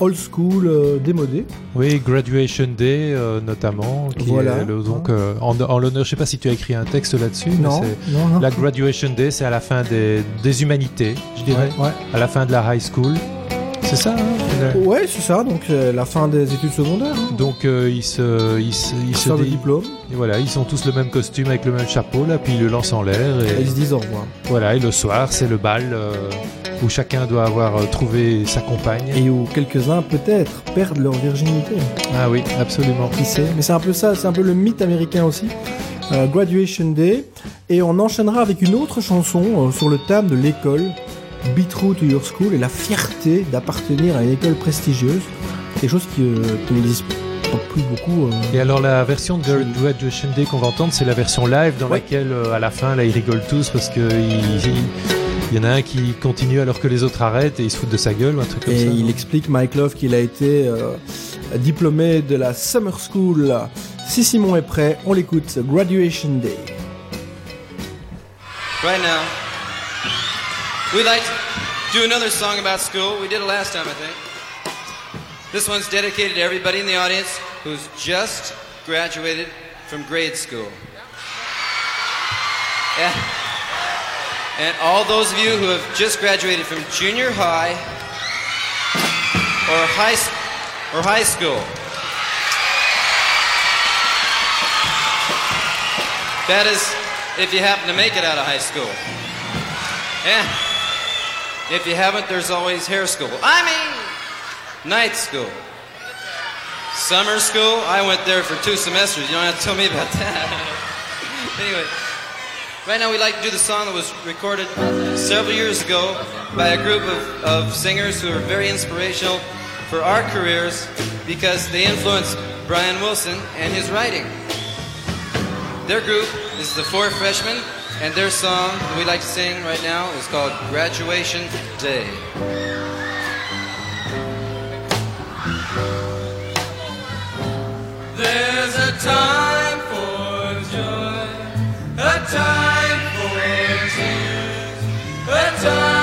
old school, euh, démodé. Oui, Graduation Day euh, notamment, qui Voilà. est le- donc en, en l'honneur. Je sais pas si tu as écrit un texte là-dessus. mais Non, c'est- non, non. La Graduation Day, c'est à la fin des, des humanités, je dirais, Ouais, ouais. à la fin de la high school. C'est ça. hein Le- Ouais, c'est ça, donc euh, la fin des études secondaires. hein. Donc euh, ils se, ils se, ils se Faire le dé- diplôme. et voilà, ils ont tous le même costume avec le même chapeau là, puis ils le lancent en l'air Et et ils se disent au revoir. voilà. Et le soir, c'est le bal euh, où chacun doit avoir euh, trouvé sa compagne. Et où quelques-uns, peut-être, perdent leur virginité. Ah oui, absolument. Qui sait Mais c'est un peu ça, c'est un peu le mythe américain aussi. Euh, Graduation Day. Et on enchaînera avec une autre chanson euh, sur le thème de l'école. Be True to Your School et la fierté d'appartenir à une école prestigieuse. Quelque chose qui, euh, qui n'existe pas plus beaucoup. euh. Et alors la version de Graduation Day qu'on va entendre, c'est la version live dans Ouais. laquelle euh, à la fin là ils rigolent tous parce que il, il- il y en a un qui continue alors que les autres arrêtent et ils se foutent de sa gueule ou un truc comme Et ça. il non explique, Mike Love, qu'il a été euh, diplômé de la Summer School. Si Simon est prêt, on l'écoute. Graduation Day. Right now, we'd like to do another song about school. We did it last time, I think. This one's dedicated to everybody in the audience who's just graduated from grade school. Yeah. And all those of you who have just graduated from junior high or high or high school. That is, if you happen to make it out of high school. Yeah. If you haven't, there's always hair school. I mean, night school. Summer school, I went there for two semesters. You don't have to tell me about that. anyway, right now we'd like to do the song that was recorded several years ago by a group of, of singers who are very inspirational for our careers because they influenced Brian Wilson and his writing. Their group is the Four Freshmen, and their song we like to sing right now is called Graduation Day. There's a time for joy, a time for tears, a time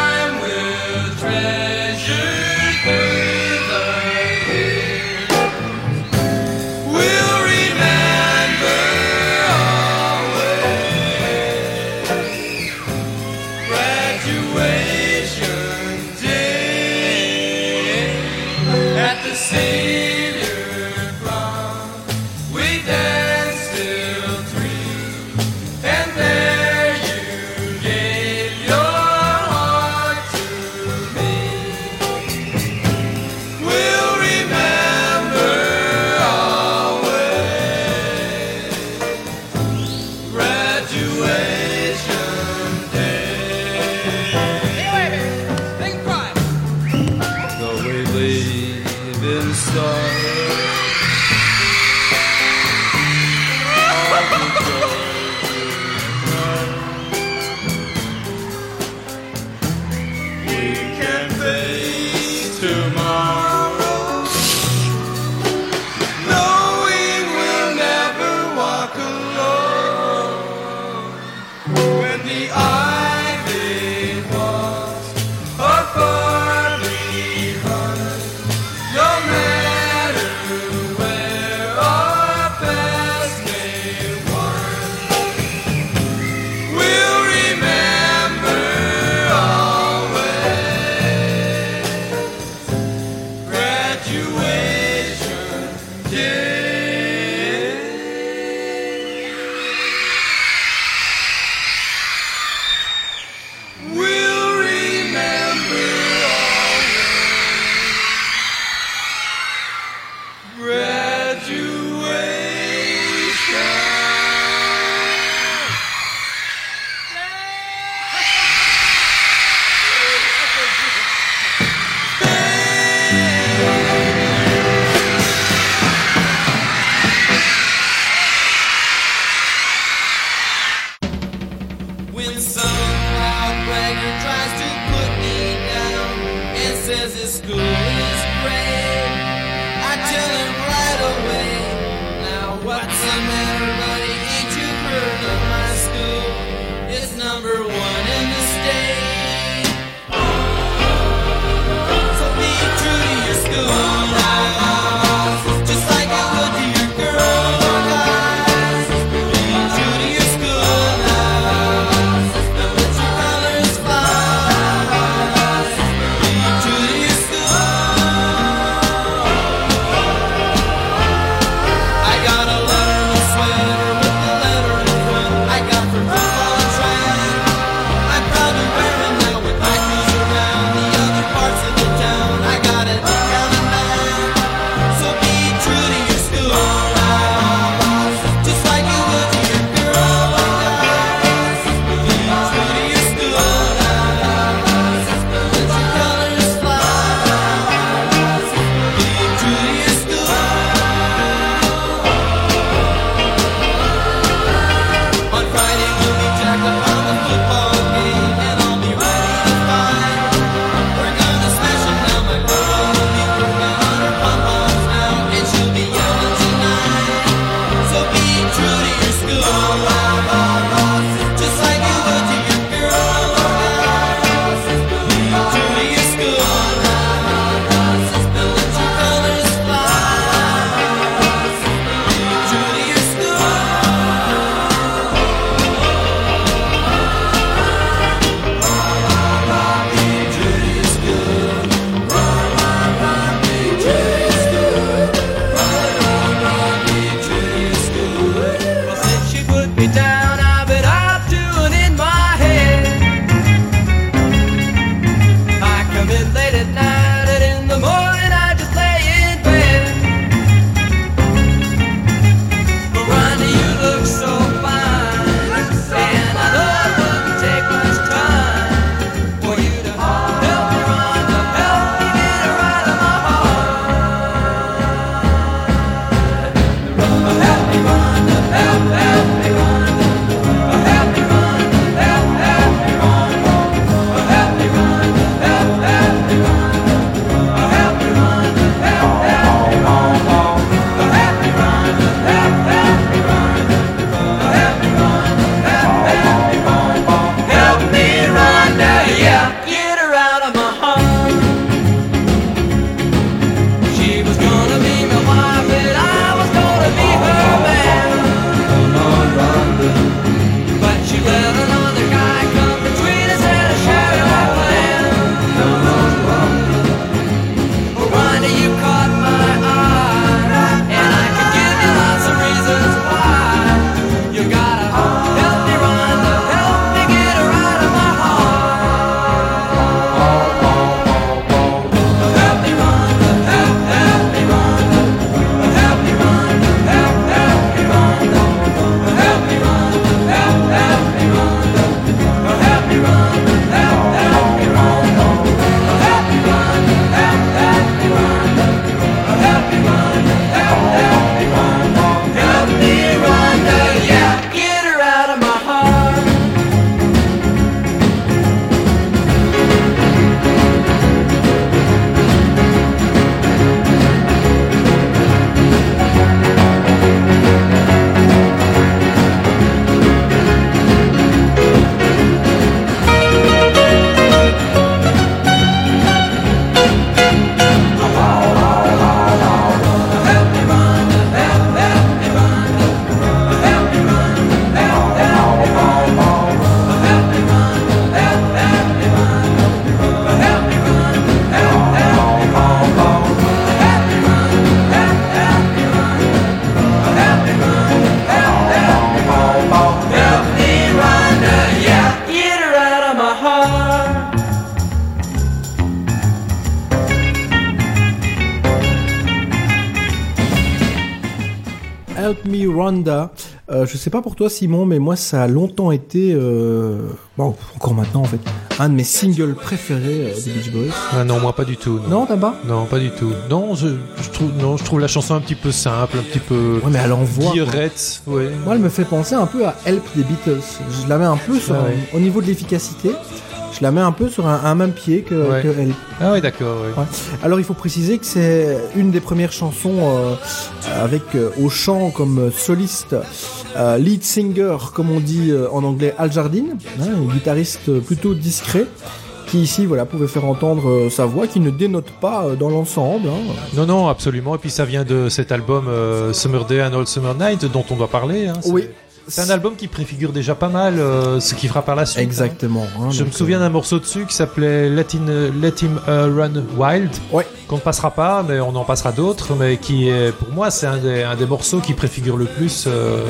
Rhonda. Euh, je sais pas pour toi, Simon, mais moi, ça a longtemps été, euh, bon, encore maintenant en fait, un de mes singles préférés euh, des Beach Boys. Ah non, moi pas du tout. Non, Non, t'as pas? Non, pas du tout. Non, je, je trouve, non, je trouve la chanson un petit peu simple, un petit peu. Ouais, mais elle envoie. ouais. Moi, elle me fait penser un peu à Help des Beatles. Je la mets un peu sur Ah ouais. au niveau de l'efficacité. Je la mets un peu sur un, un même pied que, Ouais. que Help. Ah ouais, d'accord. Ouais. Alors il faut préciser que c'est une des premières chansons euh, avec euh, au chant comme soliste euh, lead singer comme on dit en anglais Al Jardine, hein, un guitariste plutôt discret qui ici voilà pouvait faire entendre euh, sa voix qui ne dénote pas euh, dans l'ensemble. hein. Non, non, absolument. Et puis ça vient de cet album euh, Summer Day and All Summer Night dont on doit parler. hein. Oui. C'est un album qui préfigure déjà pas mal euh, ce qui fera par la suite. hein. Exactement. hein, Je me souviens d'un morceau dessus qui s'appelait Let, in- Let Him uh, Run Wild, Ouais. qu'on ne passera pas, mais on en passera d'autres, mais qui est, pour moi, c'est un des, un des morceaux qui préfigure le plus. euh,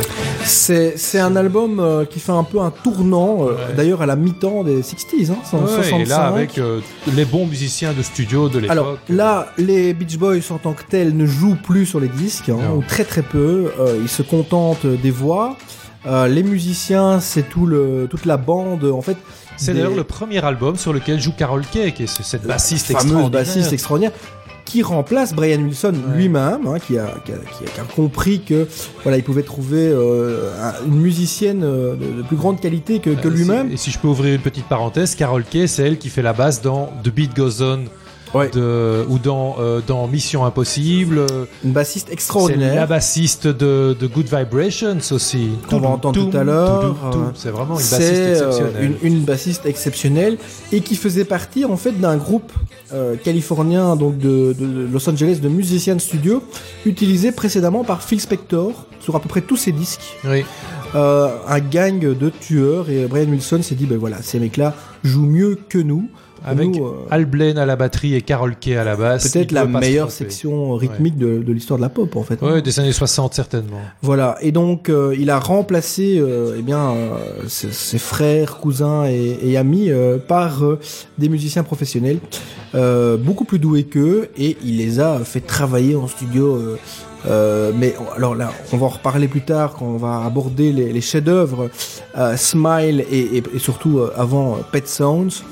C'est c'est un album euh, qui fait un peu un tournant, euh, Ouais. d'ailleurs à la mi-temps des 60s, hein, ouais, 65. et là, avec euh, les bons musiciens de studio de l'époque. Alors là, les Beach Boys en tant que tels ne jouent plus sur les disques, hein, ou très très peu. Euh, ils se contentent des voix. Euh, les musiciens, c'est tout le, toute la bande. En fait, c'est des- d'ailleurs le premier album sur lequel joue Carol Kay, qui est ce- cette bassiste fameuse extraordinaire. bassiste extraordinaire qui remplace Brian Wilson lui-même, hein, qui, a, qui, a, qui a- qui a compris que voilà, il pouvait trouver euh, un- une musicienne euh, de, de plus grande qualité que, que Euh, lui-même. Et si je peux ouvrir une petite parenthèse, Carol Kay, c'est elle qui fait la basse dans The Beat Goes On. Ouais. de- ou dans, euh, dans Mission Impossible. Une bassiste C'est extraordinaire. la bassiste de, de Good Vibrations aussi. qu'on va entendre tout à l'heure. euh, C'est vraiment une c'est, bassiste euh, exceptionnelle. une, une bassiste exceptionnelle et qui faisait partie en fait d'un groupe euh, californien donc de, de Los Angeles de musiciens de studio utilisé précédemment par Phil Spector sur à peu près tous ses disques. Oui. Euh, un gang de tueurs et Brian Wilson s'est dit ben voilà ces mecs-là jouent mieux que nous. Avec Nous, euh, Al Blaine à la batterie et Carol Kay à la basse. peut-être la meilleure section rythmique de, de l'histoire de la pop en fait. Ouais, des années 60 certainement. Voilà, et donc euh, il a remplacé euh, eh bien euh, ses, ses frères, cousins et, et amis par des musiciens professionnels beaucoup plus doués qu'eux et il les a fait travailler en studio. euh, mais alors là, on va en reparler plus tard quand on va aborder les, les chefs-d'œuvre euh, Smile et, et- et surtout euh, avant Pet Sounds.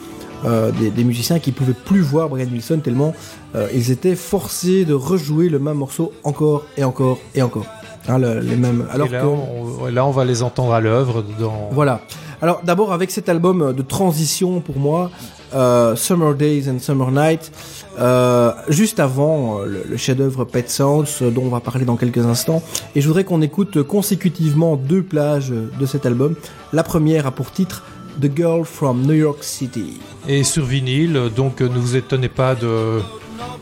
Euh, des, des musiciens qui pouvaient plus voir Brian Wilson tellement euh, ils étaient forcés de rejouer le même morceau encore et encore et encore. Hein, le- les mêmes. Alors et là, que- on, là, on va les entendre à l'œuvre dans. voilà. Alors d'abord avec cet album de transition pour moi, euh, Summer Days and Summer Night, euh, juste avant euh, le, le chef-d'œuvre Pet Sounds dont on va parler dans quelques instants, et je voudrais qu'on écoute consécutivement deux plages de cet album. La première a pour titre The Girl from New York City. Et sur vinyle, donc ne vous étonnez pas de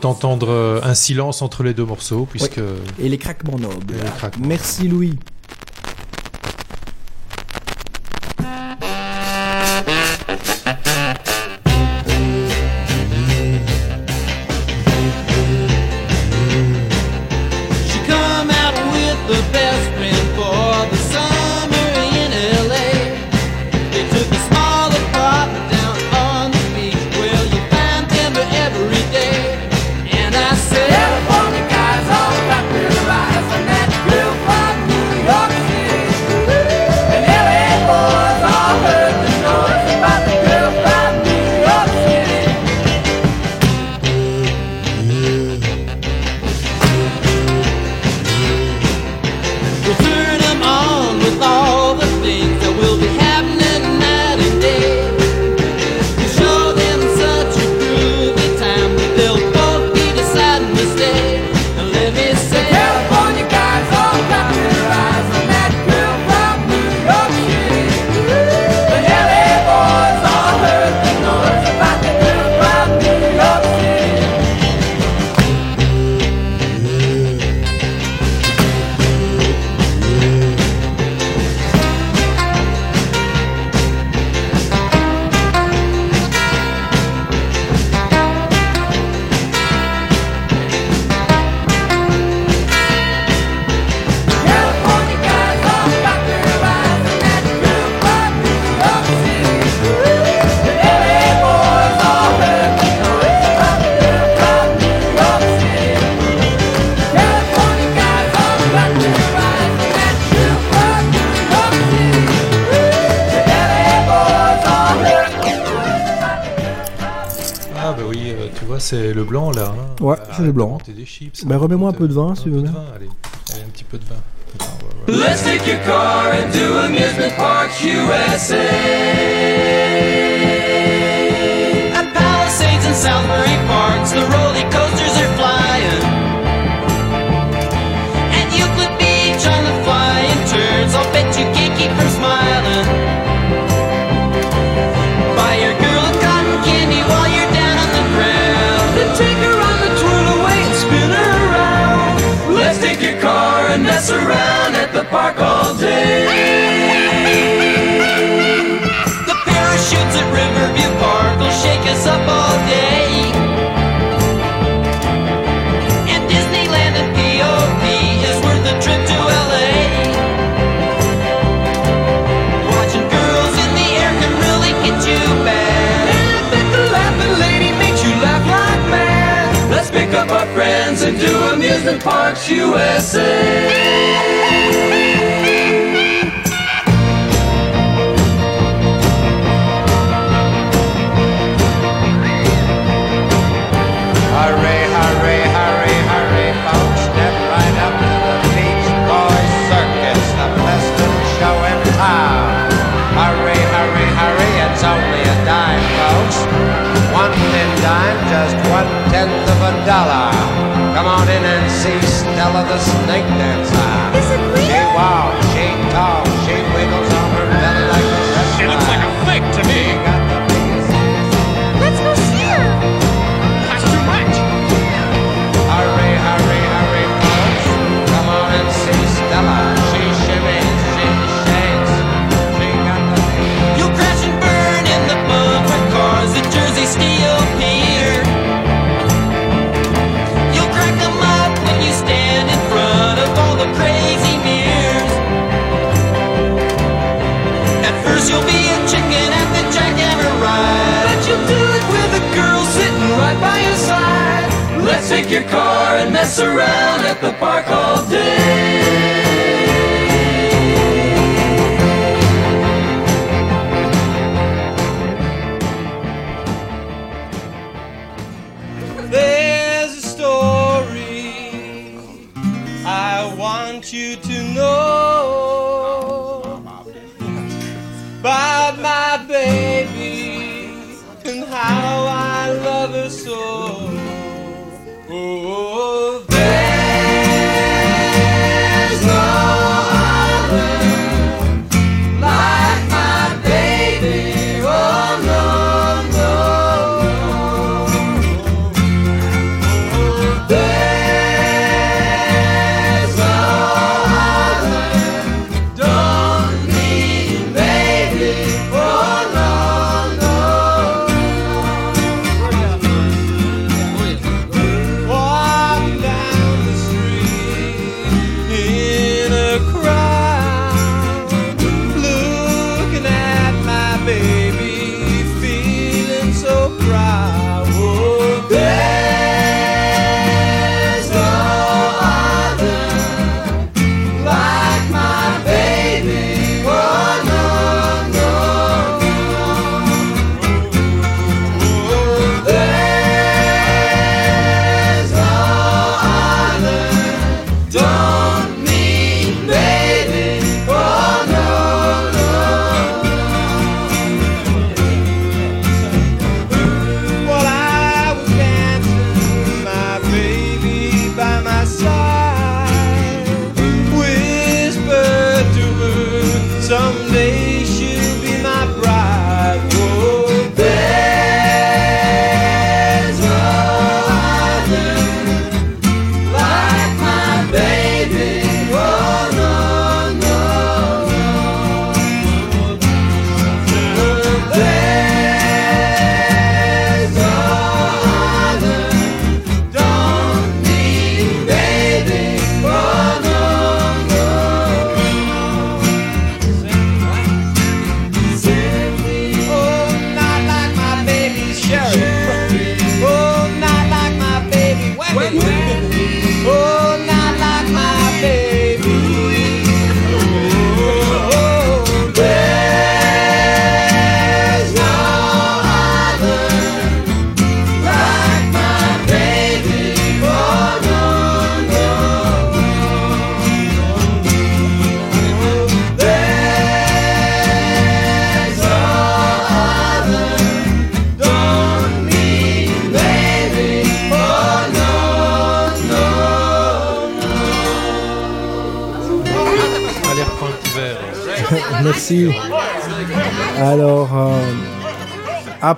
d'entendre un silence entre les deux morceaux, puisque Et les craquements nobles. Et les craquements. Merci Louis. Chips. Ben, remets-moi un peu de vin, si tu veux bien. allez. Allez, un petit peu de vin. Let's take your car and do amusement parks USA. Mess around at the park all day. The parachutes at Riverview Park will shake us up all day. Up our friends and do amusement parks USA. Hurry, hurry, hurry, hurry, folks. Step right up to the Beach Boys Circus, the best show in town. Hurry, hurry, hurry, it's only a dime, folks. One thin dime, just one tenth of a dollar. Come on in and see Stella the Snake Dancer. Is it real? She walks, she talks, right by your side. Let's take your car and mess around at the park all day. Oh,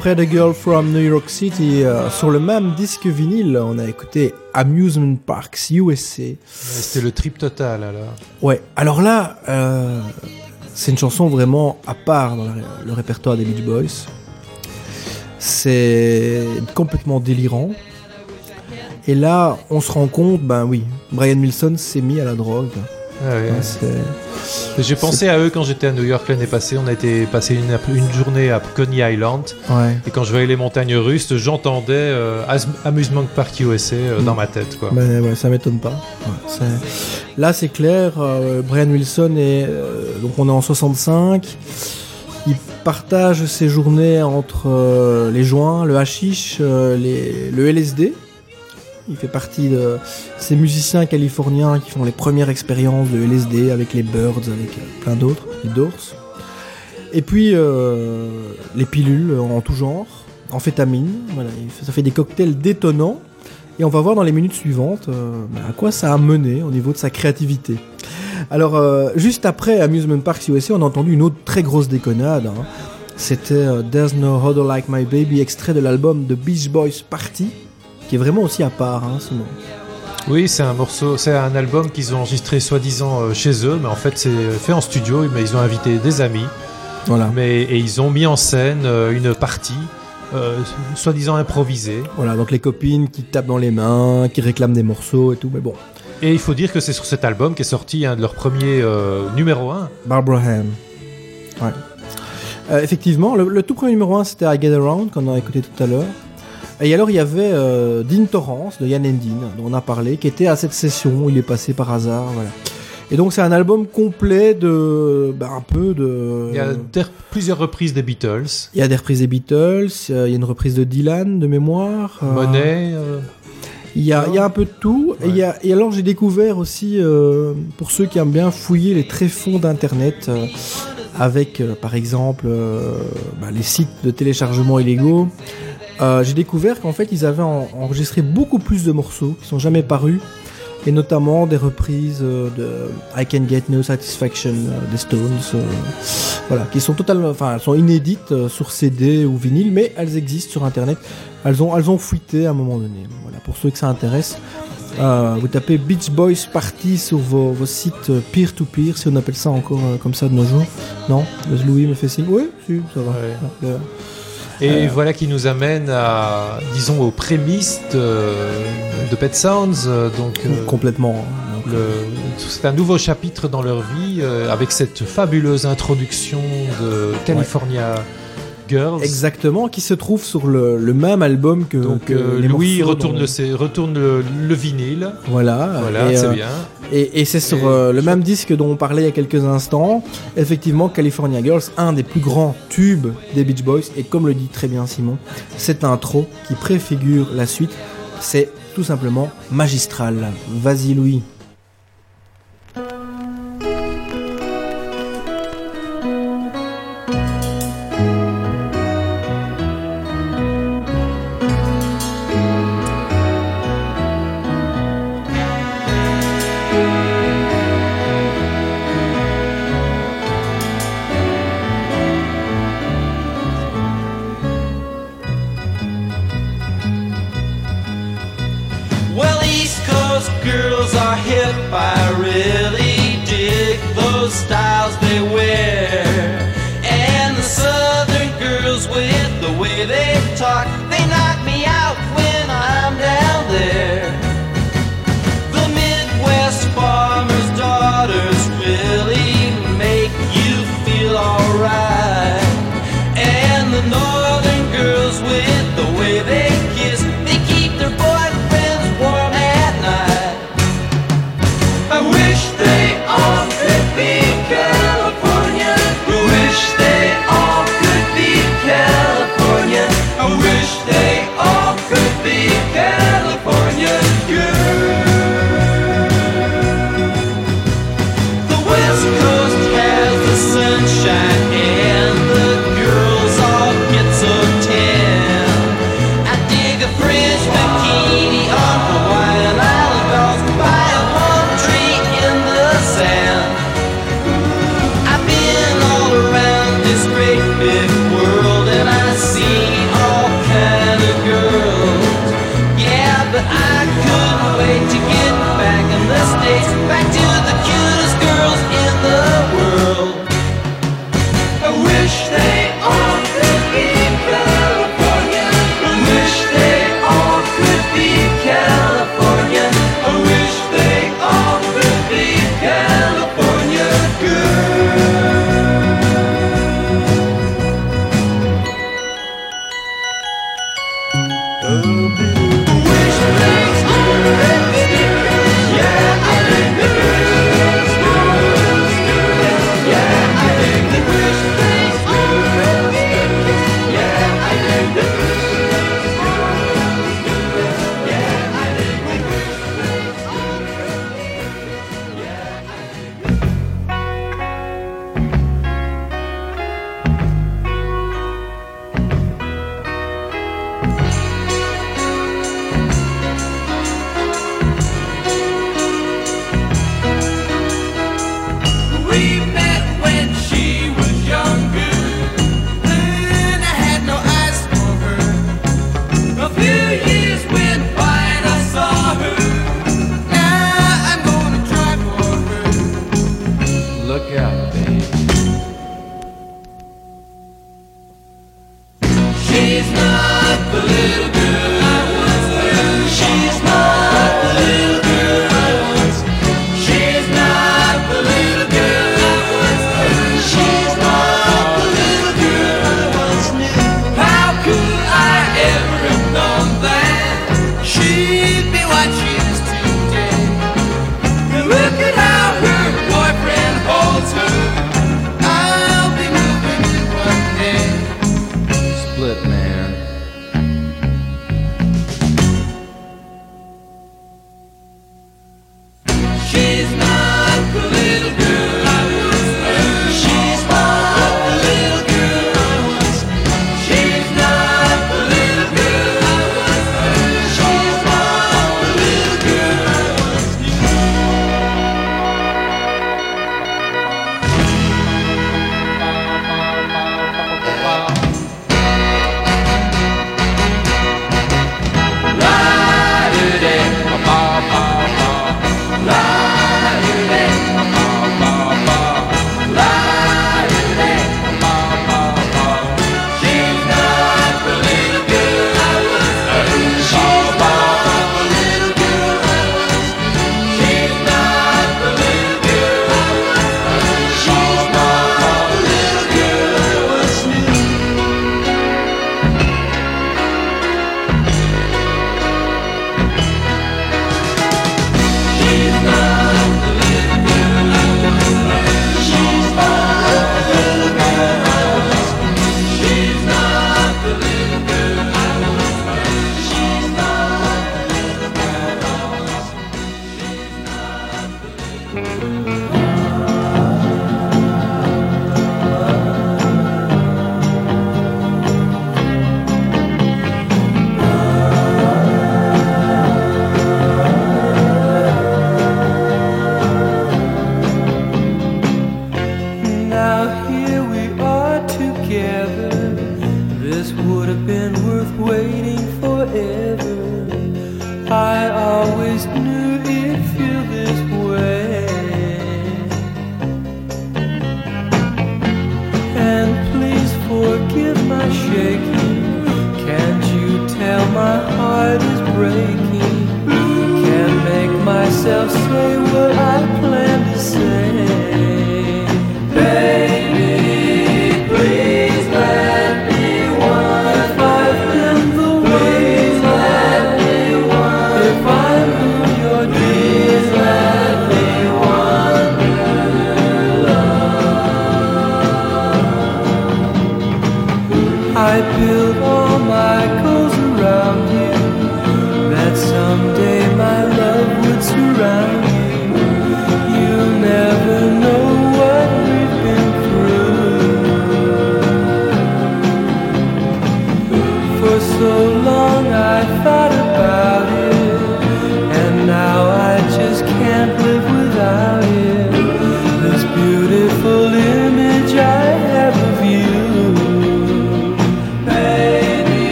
après The Girl from New York City, euh, sur le même disque vinyle, on a écouté Amusement Parks USA. C'était le trip total alors. Ouais, alors là, euh, c'est une chanson vraiment à part dans le, répertoire des Beach Boys. C'est complètement délirant. Et là, on se rend compte, ben oui, Brian Wilson s'est mis à la drogue. Ah. Ouais, c'est- J'ai pensé à eux quand j'étais à New York l'année passée. On a été passé une, une journée à Coney Island. Ouais. Et quand je voyais les montagnes russes, j'entendais euh, Amusement Park USA euh, dans ma tête. Quoi. Ben ouais, ça m'étonne pas. Ouais, Là, c'est clair. euh, Brian Wilson est donc on est en 65. Il partage ses journées entre les joints, le hashish, les, le LSD. Il fait partie de ces musiciens californiens qui font les premières expériences de LSD avec les Birds, avec euh, plein d'autres, les Doors. Et puis euh, les pilules en tout genre, amphétamine. Voilà, ça fait des cocktails détonnants. Et on va voir dans les minutes suivantes euh, bah, à quoi ça a mené au niveau de sa créativité. Alors, juste après Amusement Park USA, on a entendu une autre très grosse déconnade. hein. C'était There's No Other Like My Baby, extrait de l'album The Beach Boys Party, qui est vraiment aussi à part, hein, Simon. Oui, c'est un morceau, c'est un album qu'ils ont enregistré soi-disant euh, chez eux, mais en fait c'est fait en studio. Mais ils ont invité des amis. Voilà. Mais et ils ont mis en scène euh, une partie, euh, soi-disant improvisée. Voilà, donc les copines qui tapent dans les mains, qui réclament des morceaux et tout, mais bon. Et il faut dire que c'est sur cet album qu'est sorti un de leurs premiers euh, numéro 1. Barbara Ham. Ouais. Euh, effectivement, le, le tout premier numéro 1 c'était I Get Around, qu'on a écouté tout à l'heure. Et alors il y avait euh, Dean Torrance de Yann Endin, dont on a parlé, qui était à cette session il est passé par hasard. Voilà. Et donc c'est un album complet de. bah, un peu de. Il y a plusieurs reprises des Beatles. Il y a des reprises des Beatles, euh, il y a une reprise de Dylan de mémoire. euh, Monet. euh, Il y, a, il y a un peu de tout. Et, il y a, et alors j'ai découvert aussi, pour ceux qui aiment bien fouiller les tréfonds d'Internet, avec par exemple bah, les sites de téléchargement illégaux, euh, j'ai découvert qu'en fait ils avaient en- enregistré beaucoup plus de morceaux qui sont jamais parus. Et notamment des reprises euh, de I Can Get No Satisfaction euh, des Stones, euh, voilà, qui sont totalement, enfin, elles sont inédites sur CD ou vinyle, mais elles existent sur Internet. Elles ont, elles ont fuité à un moment donné. Voilà, pour ceux que ça intéresse, euh, vous tapez Beach Boys Party sur vos, vos sites peer-to-peer, si on appelle ça encore euh, comme ça de nos jours. Non? Louis me fait signe. Oui, si, ça va. Et Euh, voilà qui nous amène à, disons, aux prémices de, de Pet Sounds. euh, Donc, euh, Complètement. c'est un nouveau chapitre dans leur vie euh, avec cette fabuleuse introduction de California Girls. Exactement, qui se trouve sur le, le même album que, Donc que euh, les Louis retourne, le, retourne le, le vinyle. Voilà, Voilà, c'est euh, bien. Et, et c'est sur euh, le même disque dont on parlait il y a quelques instants. Effectivement, California Girls, un des plus grands tubes des Beach Boys. Et comme le dit très bien Simon, cette intro qui préfigure la suite, c'est tout simplement magistral. Vas-y Louis.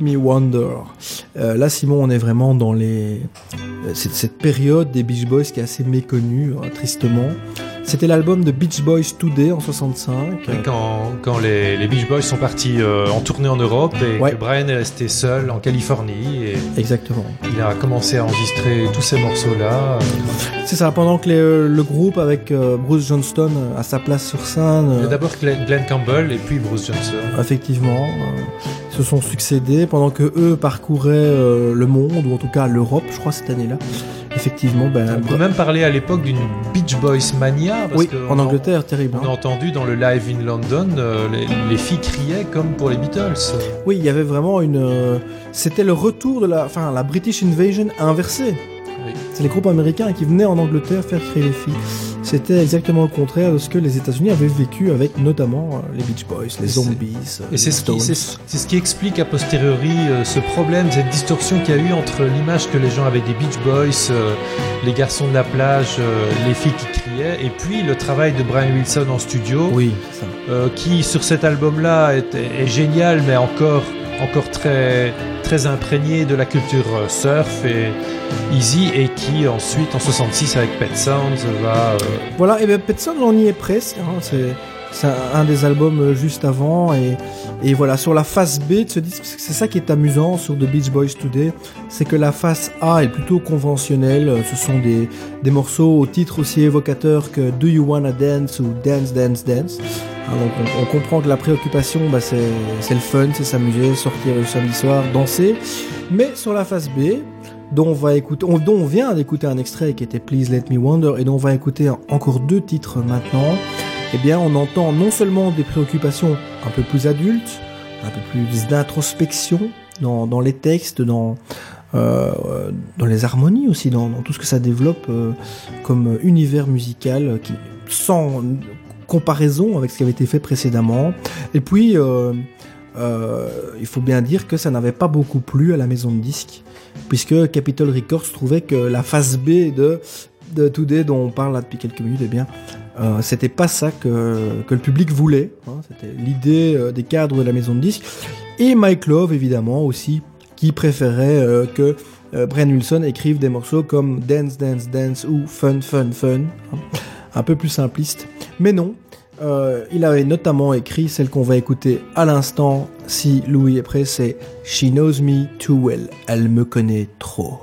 Me Wonder. Euh, là, Simon, on est vraiment dans les... Euh, cette, cette période des Beach Boys qui est assez méconnue, hein, tristement. C'était l'album de Beach Boys Today en 65. Quand, quand les, Beach Boys sont partis euh, en tournée en Europe et que Brian est resté seul en Californie. Et Exactement. Il a commencé à enregistrer tous ces morceaux-là. C'est ça, pendant que le groupe avec Bruce Johnston à sa place sur scène. Euh... D'abord Glenn, Campbell et puis Bruce Johnston. Effectivement se sont succédés pendant que eux parcouraient euh, le monde ou en tout cas l'Europe, je crois cette année-là. Effectivement, ben, On peut même parler à l'époque d'une Beach Boys mania. Parce oui, que en on Angleterre, terrible. On hein. a entendu dans le live in London, euh, les, les filles criaient comme pour les Beatles. Oui, il y avait vraiment une. euh, C'était le retour de la, enfin, la British Invasion inversée. C'est les groupes américains qui venaient en Angleterre faire créer les filles. C'était exactement le contraire de ce que les États-Unis avaient vécu avec notamment euh, les Beach Boys, les Zombies, euh, Et les c'est ce, qui, Stones. c'est- c'est ce qui explique a posteriori euh, ce problème, cette distorsion qu'il y a eu entre l'image que les gens avaient des Beach Boys, euh, les garçons de la plage, euh, les filles qui criaient, et puis le travail de Brian Wilson en studio, oui, qui sur cet album-là est, est génial, mais encore, encore très, très imprégné de la culture euh, surf et easy, et qui ensuite, en 66 avec Pet Sounds, va... euh, Voilà, et bien Pet Sounds, on y est presque. hein, c'est un, des albums euh, juste avant. Et, et voilà, sur la face B de ce disque, c'est ça qui est amusant sur The Beach Boys Today, c'est que la face A est plutôt conventionnelle. Ce sont des, des morceaux au titre aussi évocateur que Do You Wanna Dance ou Dance, Dance, Dance. Hein, donc on, comprend que la préoccupation, bah, c'est le fun, c'est s'amuser, sortir le samedi soir, danser. Mais sur la face B, dont on va écouter, on- dont on vient d'écouter un extrait qui était Please Let Me Wonder et dont on va écouter en- encore deux titres maintenant, eh bien on entend non seulement des préoccupations un peu plus adultes, un peu plus d'introspection dans, dans les textes, dans euh, dans les harmonies aussi, dans, tout ce que ça développe euh, comme univers musical, qui, sans comparaison avec ce qui avait été fait précédemment. Et puis, euh, euh, il faut bien dire que ça n'avait pas beaucoup plu à la maison de disques, puisque Capitol Records trouvait que la phase B de, de Today, dont on parle depuis quelques minutes, eh bien, euh, c'était pas ça que, que le public voulait. hein. c'était l'idée des cadres de la maison de disques. Et Mike Love, évidemment, aussi, qui préférait que Brian Wilson écrive des morceaux comme Dance, Dance, Dance ou Fun, Fun, Fun. hein. Un peu plus simpliste. Mais non, euh, il avait notamment écrit celle qu'on va écouter à l'instant, si Louis est prêt, c'est She Knows Me Too Well. Elle me connaît trop.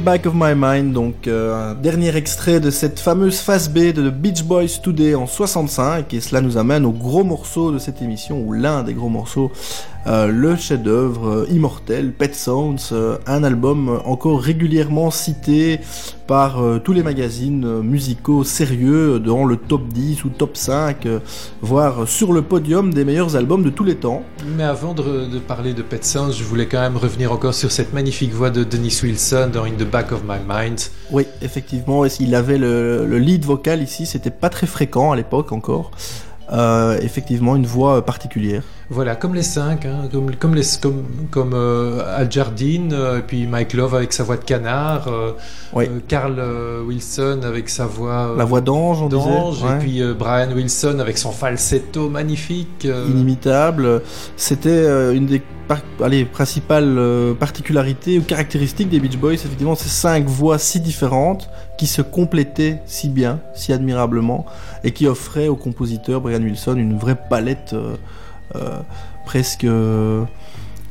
Back of My Mind, donc euh, un dernier extrait de cette fameuse phase B de The Beach Boys Today en 65, et cela nous amène au gros morceau de cette émission, ou l'un des gros morceaux, euh, le chef-d'œuvre euh, immortel, Pet Sounds, un album encore régulièrement cité par tous les magazines musicaux sérieux dans le top 10 ou top 5, euh, voire sur le podium des meilleurs albums de tous les temps. Mais avant de, parler de Pet Sounds, je voulais quand même revenir encore sur cette magnifique voix de Dennis Wilson dans In the Back of My Mind. Oui, effectivement, s'il avait le, le lead vocal ici, c'était pas très fréquent à l'époque encore. Euh, effectivement, une voix particulière. Voilà, comme les cinq, hein, comme, comme, les, comme, comme euh, Al Jardine, euh, et puis Mike Love avec sa voix de canard, euh, Oui. euh, Carl euh, Wilson avec sa voix, euh, La voix d'ange, on disait, ouais. et puis euh, Brian Wilson avec son falsetto magnifique. Inimitable. C'était euh, une des par- allez, principales euh, particularités ou caractéristiques des Beach Boys, effectivement, ces cinq voix si différentes qui se complétaient si bien, si admirablement, et qui offraient au compositeur Brian Wilson une vraie palette presque euh,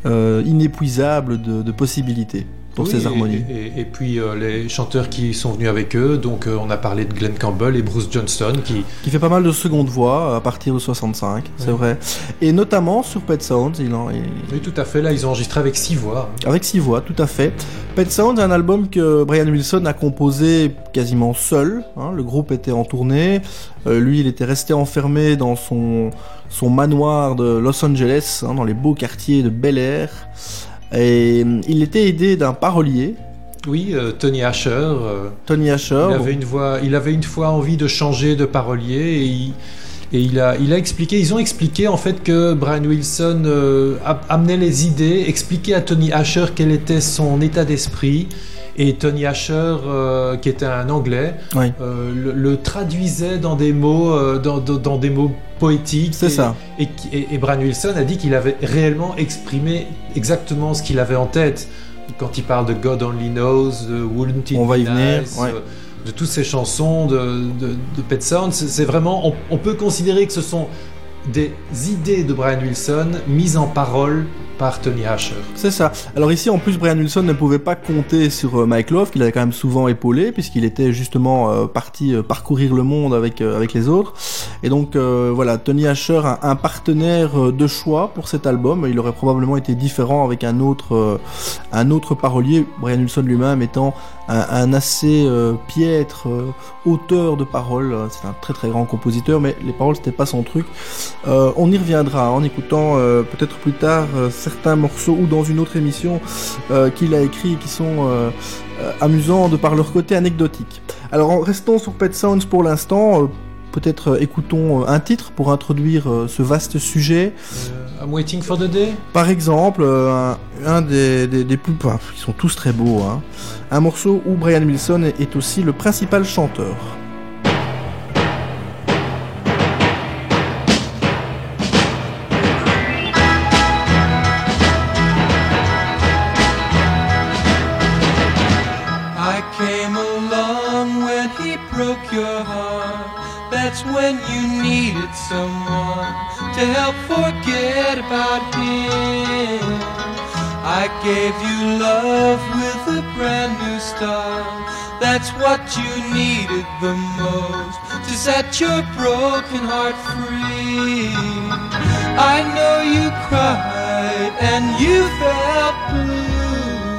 euh, inépuisable de possibilités pour oui, ces et- harmonies. Et, et puis euh, les chanteurs qui sont venus avec eux, donc euh, on a parlé de Glenn Campbell et Bruce Johnston qui, Qui fait pas mal de seconde voix à partir de 65, c'est Ouais. vrai. Et notamment sur Pet Sounds, il en est... oui tout à fait, là ils ont enregistré avec six voix. Avec six voix, tout à fait. Pet Sounds, un album que Brian Wilson a composé quasiment seul. hein. le groupe était en tournée. Euh, lui, il était resté enfermé dans son, son manoir de Los Angeles, hein, dans les beaux quartiers de Bel Air. Et euh, il était aidé d'un parolier, Oui, euh, Tony Asher. euh, Tony Asher. Il avait une voix, il avait une fois envie de changer de parolier et il, et il a, il a expliqué, ils ont expliqué en fait que Brian Wilson euh, amenait les idées, expliquait à Tony Asher quel était son état d'esprit et Tony Asher, euh, qui était un Anglais, Oui. euh, le, le traduisait dans des mots, euh, dans, dans- dans des mots poétiques. C'est ça. Et, et- et Brian Wilson a dit qu'il avait réellement exprimé exactement ce qu'il avait en tête. Quand il parle de God Only Knows, de Wouldn't It On va Be y venir, Nice, ouais. de toutes ces chansons de, de, de Pet Sounds, c'est vraiment, on, on peut considérer que ce sont des idées de Brian Wilson mises en parole Tony Asher. C'est ça. Alors ici, en plus, Brian Wilson ne pouvait pas compter sur euh, Mike Love, qu'il avait quand même souvent épaulé, puisqu'il était justement euh, parti euh, parcourir le monde avec avec les autres. Et donc voilà, Tony Asher, un, partenaire de choix pour cet album. Il aurait probablement été différent avec un autre parolier, Brian Wilson lui-même étant un, assez piètre auteur de paroles. C'est un très très grand compositeur, mais les paroles c'était pas son truc. On y reviendra en écoutant peut-être plus tard certains morceaux ou dans une autre émission euh, qu'il a écrit et qui sont euh, euh, amusants de par leur côté anecdotique. Alors en- restons sur Pet Sounds pour l'instant. Peut-être écoutons un titre pour introduire ce vaste sujet. I'm Waiting for the Day Par exemple, un, un des, des, des plus... enfin, ils sont tous très beaux. Hein. Un morceau où Brian Wilson est aussi le principal chanteur. About him. I gave you love with a brand new start. That's what you needed the most to set your broken heart free. I know you cried and you felt blue,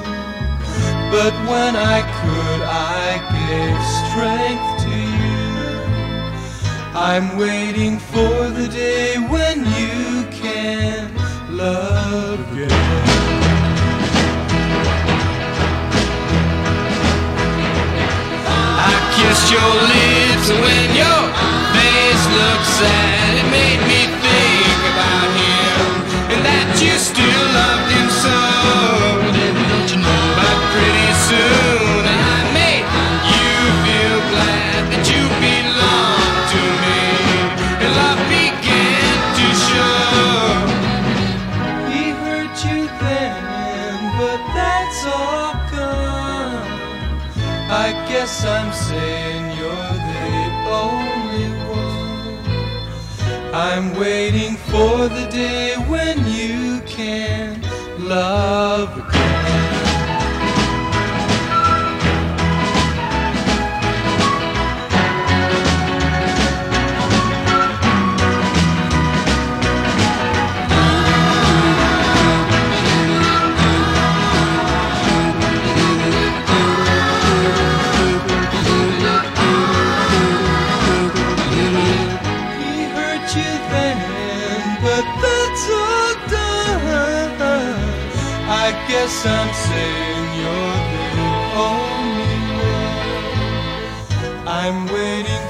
but when I could, I gave strength to you. I'm waiting for the day when you love again. I kissed your lips when your face looked sad, it made me I'm saying you're the only one. I'm waiting for the day when you can love again. You then, but that's all done. I guess I'm saying you're the only one. I'm waiting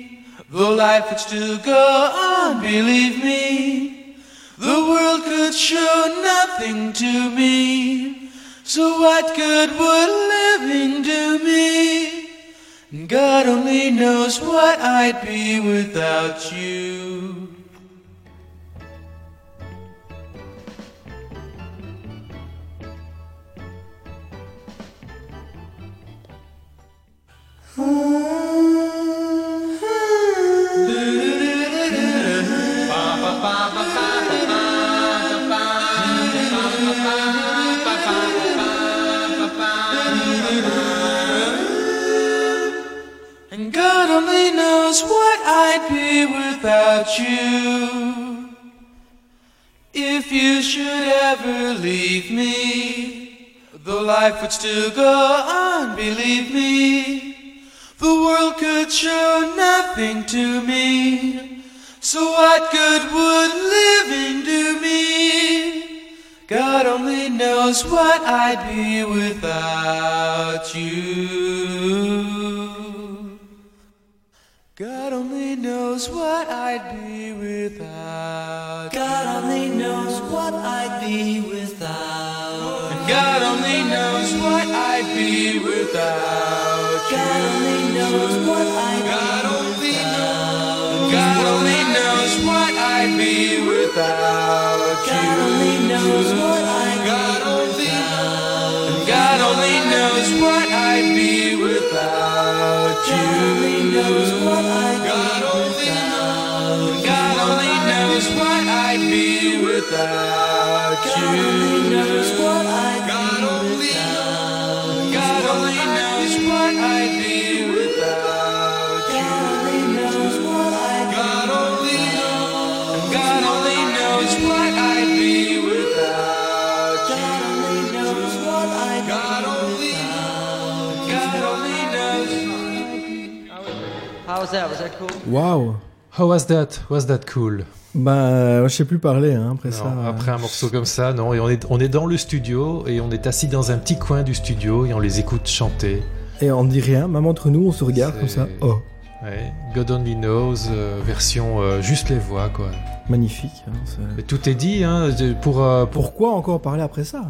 the life would still go on, believe me. The world could show nothing to me. So what good would living do me? God only knows what I'd be without you. Hmm. And God only knows what I'd be without you. If you should ever leave me, the life would still go on, believe me. The world could show nothing to me. So what good would living do me? God only knows what I'd be without you. God only knows what I'd be without God only knows what I'd be without And God only knows what I'd be without God only knows what I'd God knows what I'd be without God only knows what I'd God only knows God only knows what I'd be without you. God only knows what I'd God only knows. knows what I'd be without you. God only knows. God only knows what I'd be How was that? Was that cool? Waouh How was that? Was that cool? Bah, euh, je sais plus parler hein, après Non, ça. euh. Après un morceau comme ça, non. Et on est, on est dans le studio et on est assis dans un petit coin du studio et on les écoute chanter. Et on ne dit rien, même entre nous, on se regarde comme ça. Oh, Ouais. God Only Knows, euh, version euh, juste les voix, quoi. magnifique. hein, tout est dit, hein, euh, pour... Pourquoi encore parler après ça?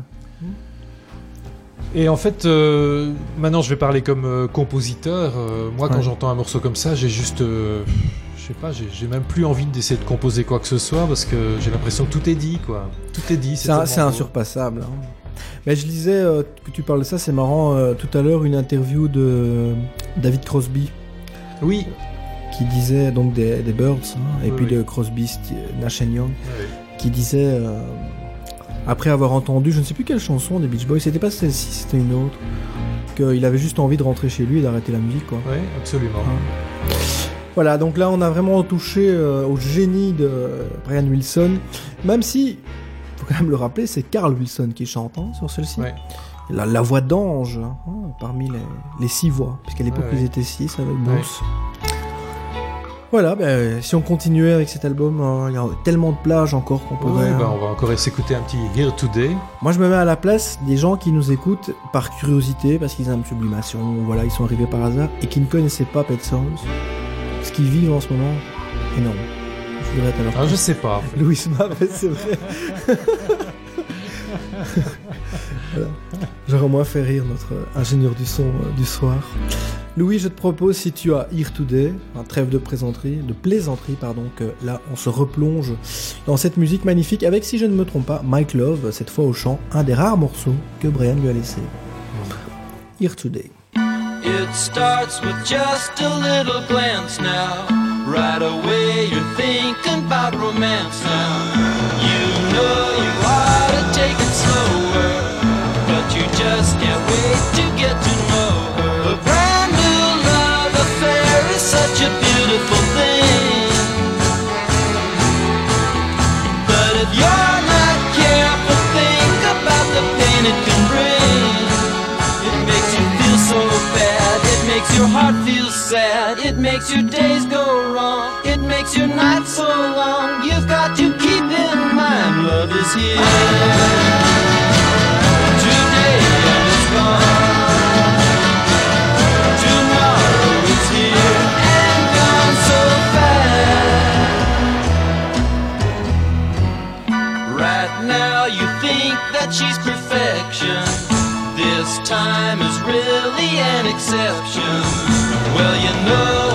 Et en fait, euh, maintenant je vais parler comme euh, compositeur. Euh, moi, quand j'entends un morceau comme ça, j'ai juste... je sais pas, j'ai même plus envie d'essayer de composer quoi que ce soit parce que j'ai l'impression que tout est dit, quoi. Tout est dit. C'est insurpassable. hein. Mais je lisais que tu parles de ça, c'est marrant. tout à l'heure, une interview de David Crosby. Oui. Qui disait donc des, des Birds, hein, et Oui, puis oui. de Crosby, Nash Young, Ouais. qui disait, après avoir entendu, je ne sais plus quelle chanson des Beach Boys, c'était pas celle-ci, c'était une autre, qu'il avait juste envie de rentrer chez lui et d'arrêter la musique, quoi. Oui, absolument. Voilà, donc là on a vraiment touché euh, au génie de Brian Wilson, même si, faut quand même le rappeler, c'est Carl Wilson qui chante hein, sur celle-ci. Ouais. La, la voix d'ange hein, parmi les, les six voix, puisqu'à l'époque ouais. ils étaient six avec Bruce. Voilà, ben, si on continuait avec cet album, hein, il y a tellement de plages encore qu'on pourrait. Ouais, hein. bah, on va encore s'écouter un petit Here Today. Moi, je me mets à la place des gens qui nous écoutent par curiosité, parce qu'ils aiment Sublimation, voilà, ils sont arrivés par hasard, et qui ne connaissaient pas Pet Sounds. Ce qu'ils vivent en ce moment, énorme. Je voudrais être à leur Ah, je sais pas. Louis Mavet, c'est vrai. Voilà. Moins fait rire notre ingénieur du son euh, du soir. Louis, je te propose, si tu as Here Today, un trêve de plaisanterie, de plaisanterie, pardon, que là, on se replonge dans cette musique magnifique avec, si je ne me trompe pas, Mike Love, cette fois au chant, un des rares morceaux que Brian lui a laissé. Here Today. It starts with just a little glance now. Right away you're thinking about romance now. You know you slower, just can't wait to get to know her. A brand new love affair is such a beautiful thing. But if you're not careful, think about the pain it can bring. It makes you feel so bad. It makes your heart feel sad. It makes your days go wrong. It makes your nights so long. You've got to keep in mind love is here. She's perfection. This time is really an exception. Well, you know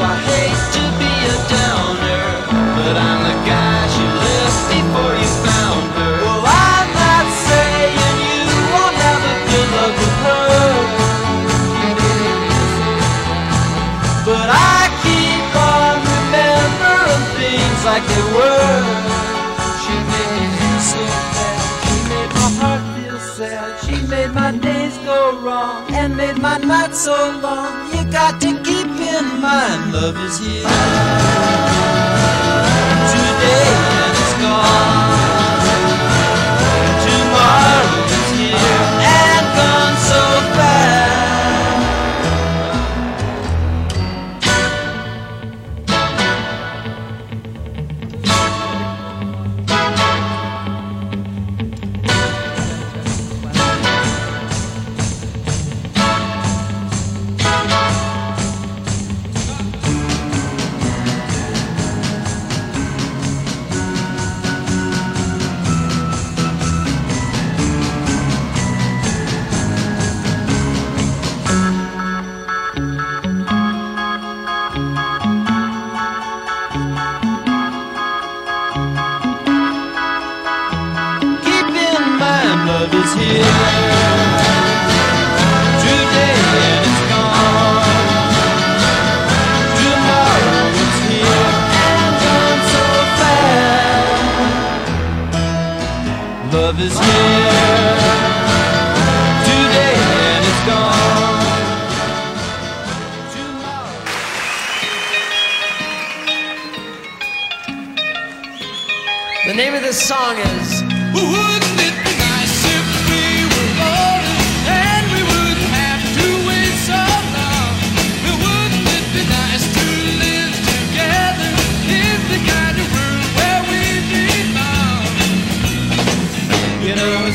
days go wrong and made my nights so long. You got to keep in mind love is here.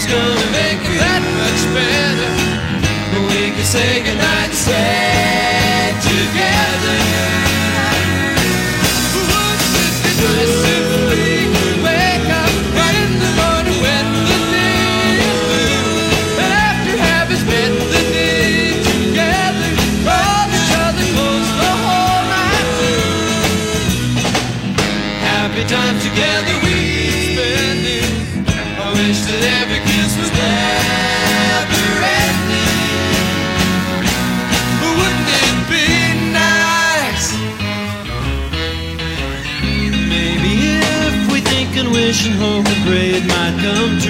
It's gonna make it that much better we can say goodnight, stay together. And hope and pray it might come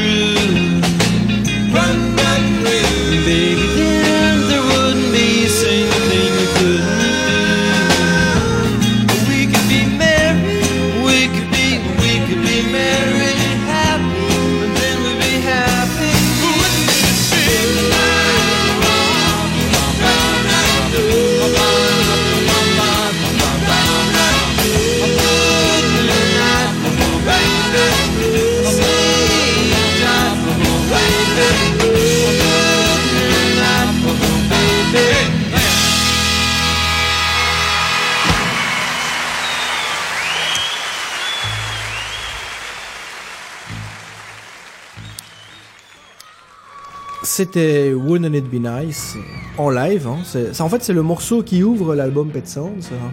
C'était Wouldn't It Be Nice en live. hein. Ça, en fait, c'est le morceau qui ouvre l'album Pet Sounds. hein.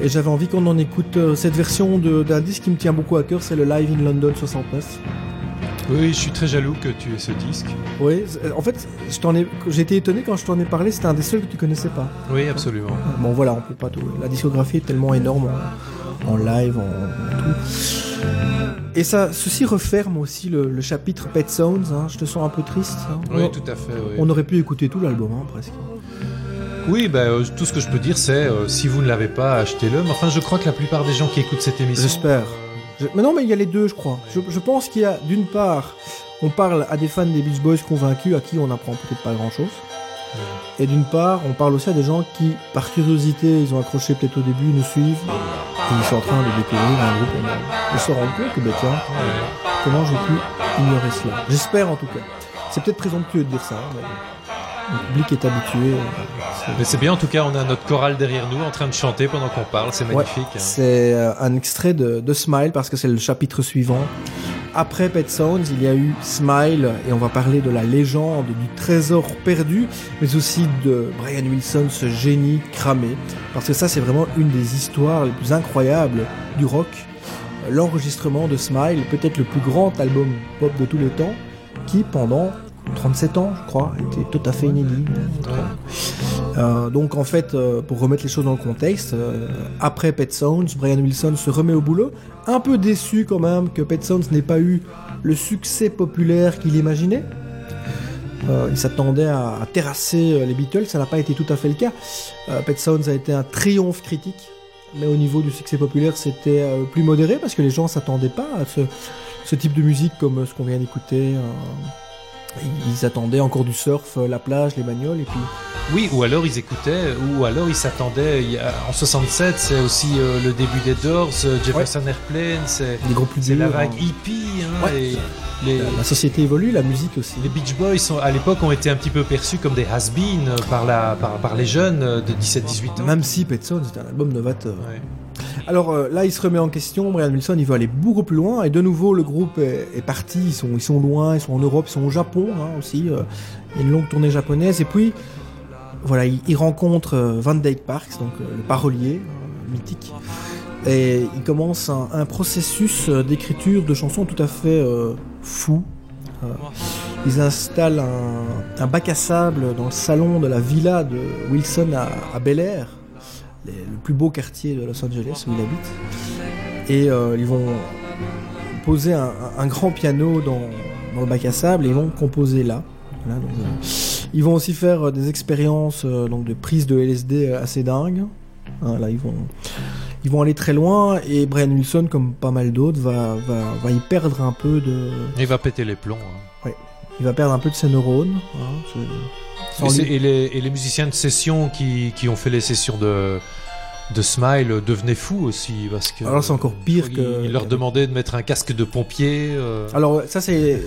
Et j'avais envie qu'on en écoute euh, cette version d'un disque qui me tient beaucoup à cœur, c'est le Live in London 69. Oui, je suis très jaloux que tu aies ce disque. Oui, en fait, ai- j'étais étonné quand je t'en ai parlé, c'était un des seuls que tu connaissais pas. Oui, absolument. Bon voilà, on peut pas tout. La discographie est tellement énorme en, en live, en, en tout. Et ça, ceci referme aussi le, le chapitre Pet Sounds. hein. Je te sens un peu triste. hein. Oui, On- tout à fait, oui. On aurait pu écouter tout l'album, hein, presque. Oui, bah, euh, tout ce que je peux dire, c'est euh, si vous ne l'avez pas, achetez-le. Mais enfin, je crois que la plupart des gens qui écoutent cette émission. J'espère. Je- Mais non, mais il y a les deux, je crois. Je, je pense qu'il y a, d'une part, on parle à des fans des Beach Boys convaincus à qui on apprend peut-être pas grand-chose. Et d'une part, on parle aussi à des gens qui, par curiosité, ils ont accroché peut-être au début, nous suivent, et ils sont en train de découvrir un groupe énorme. Ils se rendent compte que, bah, tiens, comment j'ai pu ignorer cela? J'espère en tout cas. C'est peut-être présomptueux de dire ça, hein, mais le public est habitué. euh, Mais c'est bien, en tout cas, on a notre chorale derrière nous en train de chanter pendant qu'on parle. C'est Ouais, magnifique. hein. c'est euh, un extrait de, de Smile parce que c'est le chapitre suivant. Après Pet Sounds, il y a eu Smile et on va parler de la légende du trésor perdu, mais aussi de Brian Wilson, ce génie cramé. Parce que ça, c'est vraiment une des histoires les plus incroyables du rock. L'enregistrement de Smile, peut-être le plus grand album pop de tous les temps, qui pendant 37 ans, je crois, était tout à fait inédit. Euh, donc en fait, euh, pour remettre les choses dans le contexte, euh, après Pet Sounds, Brian Wilson se remet au boulot, un peu déçu quand même que Pet n'ait pas eu le succès populaire qu'il imaginait. Euh, il s'attendait à, terrasser euh, les Beatles, ça n'a pas été tout à fait le cas. Euh, Pet Sounds a été un triomphe critique, mais au niveau du succès populaire, c'était euh, plus modéré parce que les gens s'attendaient pas à ce, type de musique comme ce qu'on vient d'écouter. Ils attendaient encore du surf, euh, la plage, les bagnoles, et puis Oui, ou alors ils écoutaient, ou alors ils s'attendaient. En 67, c'est aussi euh, le début des Doors, euh, Jefferson Airplane, c'est la vague hein. hippie. hein, Ouais. et les, la, la société évolue, la musique aussi. les Beach Boys, sont, à l'époque, ont été un petit peu perçus comme des has-been par, par, par les jeunes de 17-18 ans. Même si Pet Sounds est un album novateur. Alors euh, là, il se remet en question. Brian Wilson, il veut aller beaucoup plus loin. Et de nouveau, le groupe est, parti. Ils sont, loin. Ils sont en Europe. Ils sont au Japon hein, aussi. euh, il a une longue tournée japonaise. Et puis, voilà, il, rencontre euh, Van Dyke Parks, donc le parolier mythique. Et il commence un, processus d'écriture de chansons tout à fait fou. Ils installent un, bac à sable dans le salon de la villa de Wilson à Bel Air, les- le plus beau quartier de Los Angeles où il habite. Et euh, ils vont poser un, un grand piano dans, dans le bac à sable et ils vont composer là. Voilà, donc, euh, ils vont aussi faire euh, des expériences donc de prise de LSD assez dingues. Hein, là, ils vont, ils vont aller très loin et Brian Wilson, comme pas mal d'autres, va, va, va y perdre un peu de. Il va péter les plombs. hein. Ouais, il va perdre un peu de ses neurones. hein, Et, lui- les, et les musiciens de session qui, qui ont fait les sessions de, de Smile devenaient fous aussi parce que Alors, c'est encore pire ils, que- ils leur demandaient de mettre un casque de pompier. euh, Alors ça c'est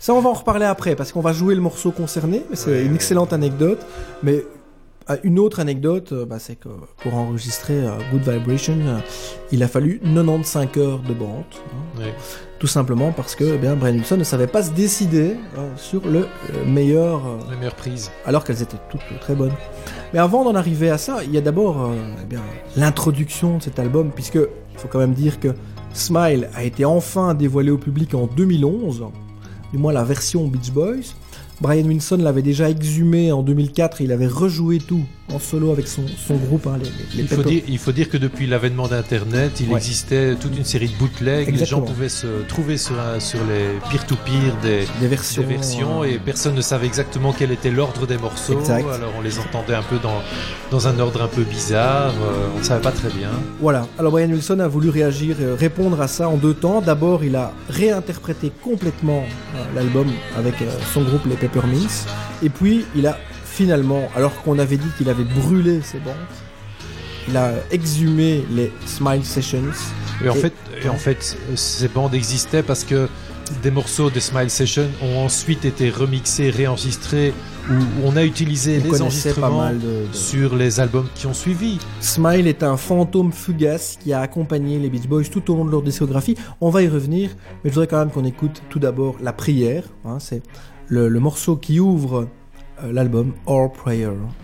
ça on va en reparler après parce qu'on va jouer le morceau concerné. C'est une excellente anecdote. Mais une autre anecdote, euh, bah, c'est que pour enregistrer euh, Good Vibration, euh, il a fallu 95 heures de bande. hein. Tout simplement parce que eh bien, Brian Wilson ne savait pas se décider euh, sur le meilleur. les meilleures prises. alors qu'elles étaient toutes très bonnes. Mais avant d'en arriver à ça, il y a d'abord eh bien, l'introduction de cet album, puisque il faut quand même dire que Smile a été enfin dévoilé au public en 2011, du moins la version Beach Boys. Brian Wilson l'avait déjà exhumé en 2004, il avait rejoué tout en solo avec son, son groupe, hein, les, les Il faut, dire, il faut dire que depuis l'avènement d'Internet, il Ouais. existait toute une série de bootlegs. Les gens pouvaient se trouver sur, les peer-to-peer des, Des versions, versions, euh, et personne ne savait exactement quel était l'ordre des morceaux. Exact. Alors on les entendait un peu dans, dans un ordre un peu bizarre. euh, on ne savait pas très bien. Voilà, alors Brian Wilson a voulu réagir, euh, répondre à ça en deux temps. D'abord, il a réinterprété complètement euh, l'album avec son groupe les Peppermints. Et puis, il a finalement, alors qu'on avait dit qu'il avait brûlé ses bandes, il a exhumé les Smile Sessions. Et en fait, et en fait, ces bandes existaient parce que des morceaux des Smile Session ont ensuite été remixés, réenregistrés, où on a utilisé On les connaissait pas enregistrements mal de- de- sur les albums qui ont suivi. Smile est un fantôme fugace qui a accompagné les Beach Boys tout au long de leur discographie. On va y revenir, mais je voudrais quand même qu'on écoute tout d'abord La Prière. hein, c'est le, le morceau qui ouvre l'album Our Prayer.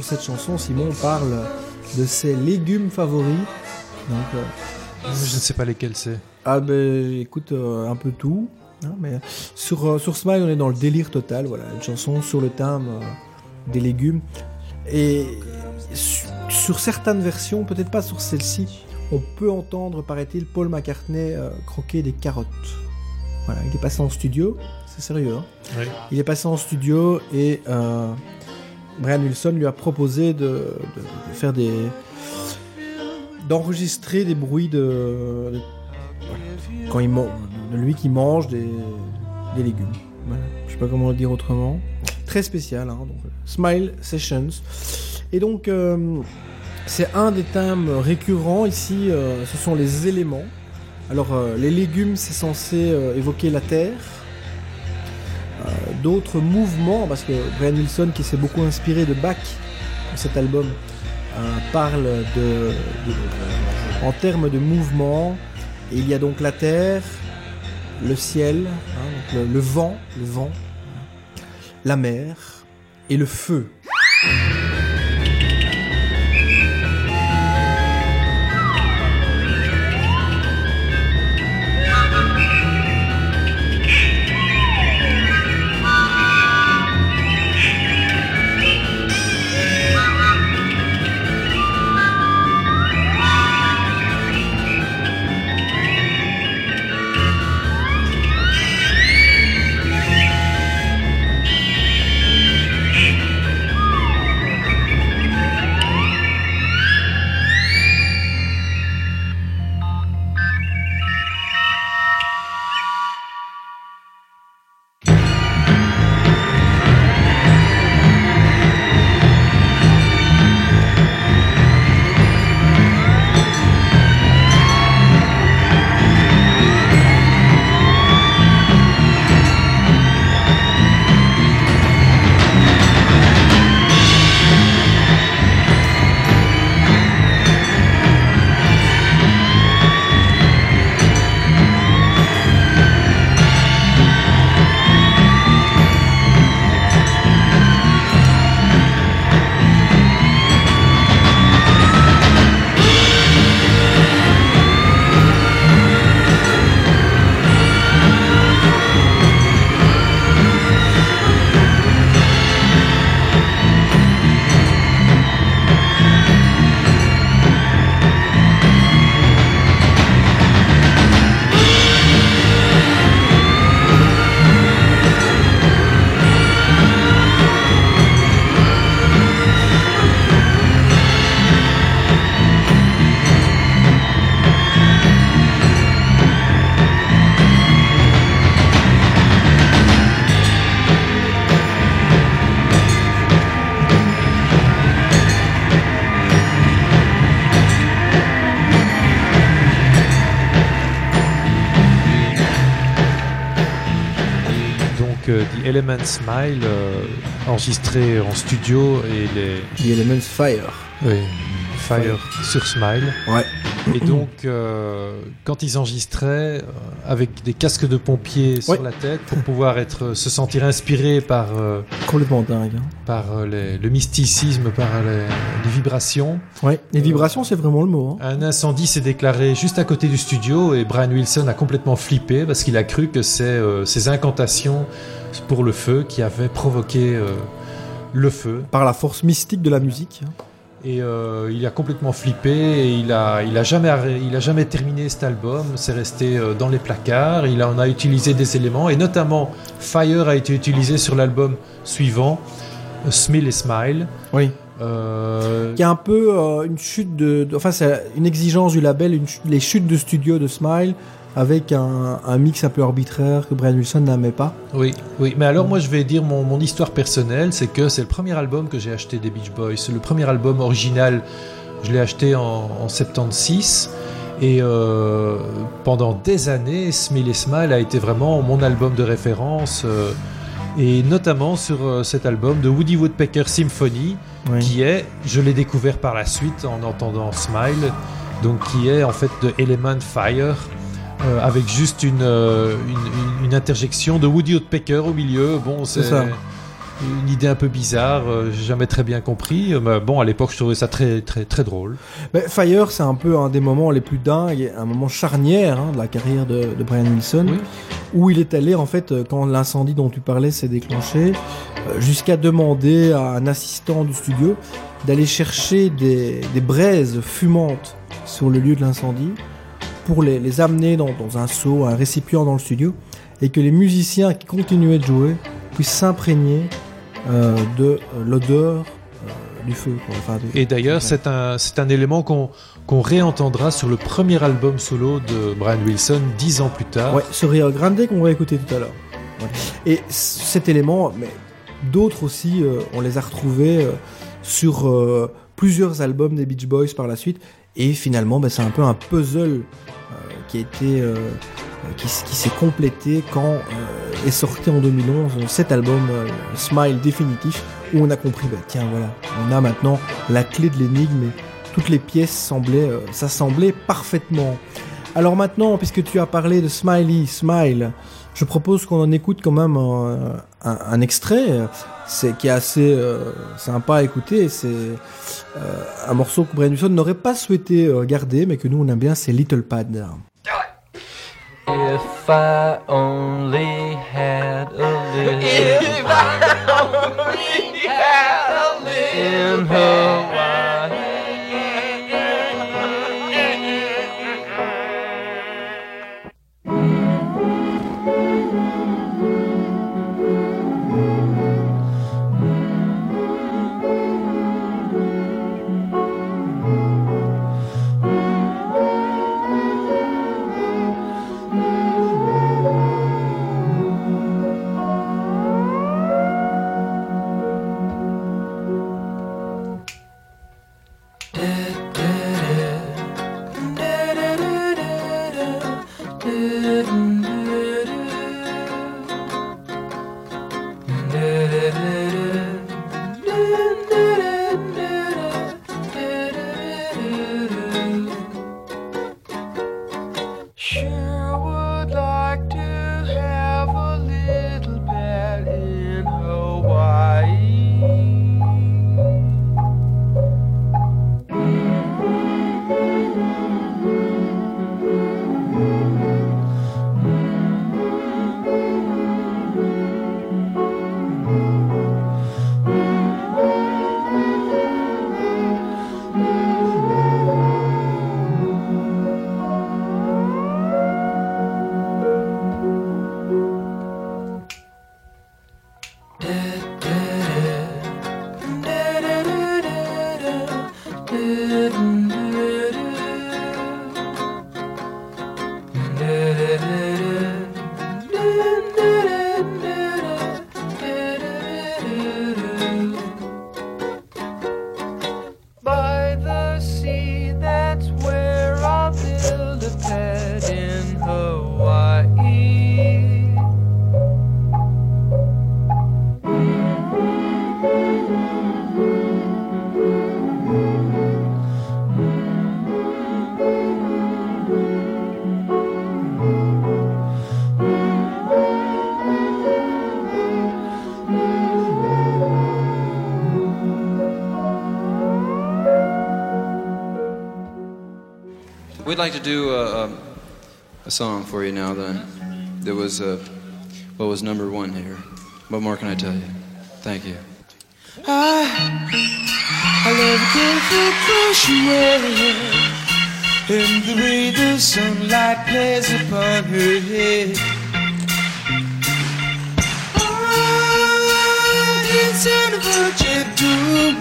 Sur cette chanson, Simon parle de ses légumes favoris. Donc, euh, Je ne sais pas lesquels c'est. ah ben écoute, euh, un peu tout. hein, mais sur, euh, sur Smile, on est dans le délire total. Voilà, une chanson sur le thème euh, des légumes. Et su- sur certaines versions, peut-être pas sur celle-ci, on peut entendre, paraît-il, Paul McCartney euh, croquer des carottes. Voilà, il est passé en studio, c'est sérieux. hein. Oui. Il est passé en studio et euh, Brian Wilson lui a proposé de, faire des d'enregistrer des bruits de, de- quand il de lui qui mange des, légumes. Voilà. Je sais pas comment le dire autrement. Très spécial. Hein, donc, Smile Sessions. Et donc euh, c'est un des thèmes récurrents ici. euh, ce sont les éléments. Alors euh, les légumes c'est censé euh, évoquer la terre euh, d'autres mouvements, parce que Brian Wilson, qui s'est beaucoup inspiré de Bach pour cet album, euh, parle de- en termes de mouvement. Il y a donc la terre, le ciel, hein, le vent, le vent, la mer et le feu. The Element Smile, euh, enregistré en studio et les. The Elements Fire. Oui, Fire sur Smile. Ouais. Et donc, euh, quand ils enregistraient euh, avec des casques de pompiers sur Ouais. la tête pour pouvoir être, se sentir inspiré par, euh, Complètement dingue. hein. par euh, les- le mysticisme, par les, les vibrations. Ouais. Les vibrations, c'est vraiment le mot. hein. Un incendie s'est déclaré juste à côté du studio et Brian Wilson a complètement flippé parce qu'il a cru que c'est euh, ces incantations pour le feu qui avaient provoqué euh, le feu. Par la force mystique de la musique. hein. Et euh, il a complètement flippé et il a, il a jamais, il a jamais terminé cet album. C'est resté euh, dans les placards. Il en a utilisé des éléments et notamment Fire a été utilisé sur l'album suivant, euh, Smile et Smile. Oui. Euh, Qui est un peu euh, une chute de, de- Enfin, c'est une exigence du label, une les chutes de studio de Smile avec un, un mix un peu arbitraire que Brian Wilson n'aimait pas. Oui, oui, mais alors moi je vais dire mon, mon histoire personnelle, c'est que c'est le premier album que j'ai acheté des Beach Boys. C'est le premier album original, je l'ai acheté en, en 76. Et euh, pendant des années, Smile et Smile a été vraiment mon album de référence. euh, et notamment sur euh, cet album de Woody Woodpecker Symphony, Oui. qui est, je l'ai découvert par la suite en entendant Smile, donc qui est en fait de Element Fire, euh, avec juste une, euh, une, interjection de Woody Woodpecker au milieu. Bon, c'est une idée un peu bizarre, euh, j'ai jamais très bien compris. Mais bon, à l'époque, je trouvais ça très, très, très drôle. Mais Fire, c'est un peu un des moments les plus dingues, un moment charnière hein, de la carrière de, de Brian Wilson, où il est allé, en fait, quand l'incendie dont tu parlais s'est déclenché, jusqu'à demander à un assistant du studio d'aller chercher des, des braises fumantes sur le lieu de l'incendie pour les, les amener dans, dans un seau, un récipient dans le studio, et que les musiciens qui continuaient de jouer puissent s'imprégner euh, de euh, l'odeur euh, du feu. quoi. Enfin, de- Et d'ailleurs, c'est un, élément qu'on qu'on réentendra sur le premier album solo de Brian Wilson dix ans plus tard. Ouais, ce Rio Grande qu'on va écouter tout à l'heure. Ouais. Et cet élément, mais d'autres aussi, euh, on les a retrouvés euh, sur euh, plusieurs albums des Beach Boys par la suite. Et finalement, bah, c'est un peu un puzzle qui a été, euh, euh, qui, qui s'est complété quand euh, est sorti en 2011 euh, cet album Smile définitif, où on a compris, bah, tiens voilà, on a maintenant la clé de l'énigme et toutes les pièces semblaient s'assembler parfaitement. Alors maintenant, puisque tu as parlé de Smiley, Smile, je propose qu'on en écoute quand même un, un- un extrait, c'est qui est assez euh, sympa à écouter. C'est euh, un morceau que Brian Wilson n'aurait pas souhaité garder, mais que nous on aime bien, c'est Little Pad. If I only had a little If I only had a little in. I'd like to do a, a, a song for you now. That was uh, what was number one here. What more can I tell you? Thank you. I, I love the And the way the sunlight plays upon her head sound of a gentle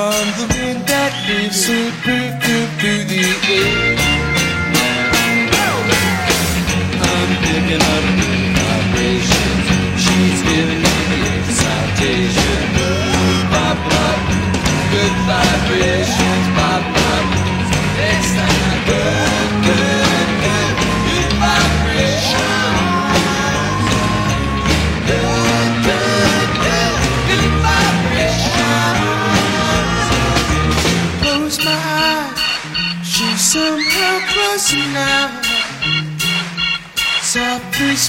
On the wind that leaves her perfume through the air. I'm picking up vibrations. She's giving me excitation. Pop, pop, good vibrations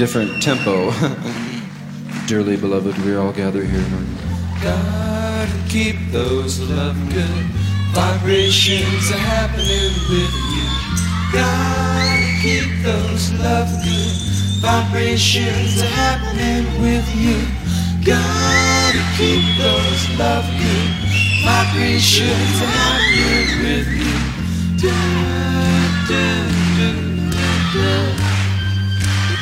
Different tempo. Dearly beloved, we all gather here. Gotta keep those love good vibrations happening with you. Gotta keep those love good vibrations happening with you. Gotta keep those love good vibrations happening with you. Da, da,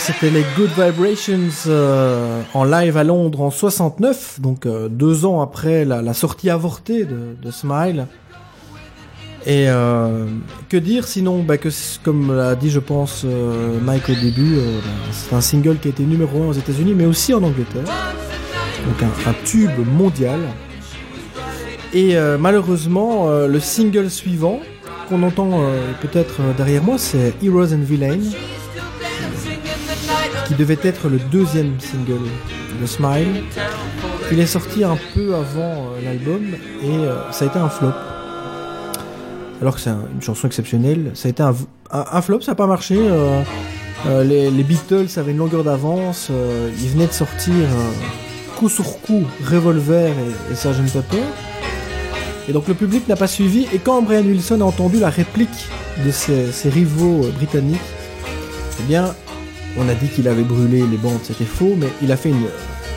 c'était les Good Vibrations euh, en live à Londres en 69, donc euh, deux ans après la, sortie avortée de, Smile. Et euh, que dire sinon? Bah, que comme l'a dit je pense Mike au début, bah, c'est un single qui a été numéro 1 aux États-Unis mais aussi en Angleterre. Donc un, tube mondial. Et malheureusement, le single suivant qu'on entend peut-être derrière moi, c'est Heroes and Villains, qui devait être le deuxième single de Smile. Il est sorti un peu avant euh, l'album et euh, ça a été un flop. Alors que c'est un- une chanson exceptionnelle, ça a été un, flop, ça n'a pas marché. euh, les, les Beatles avaient une longueur d'avance, euh, ils venaient de sortir coup sur coup Revolver et, et Sgt Pepper. Et donc le public n'a pas suivi. Et quand Brian Wilson a entendu la réplique de ses, ses rivaux britanniques, eh bien, on a dit qu'il avait brûlé les bandes, c'était faux, mais il a fait une,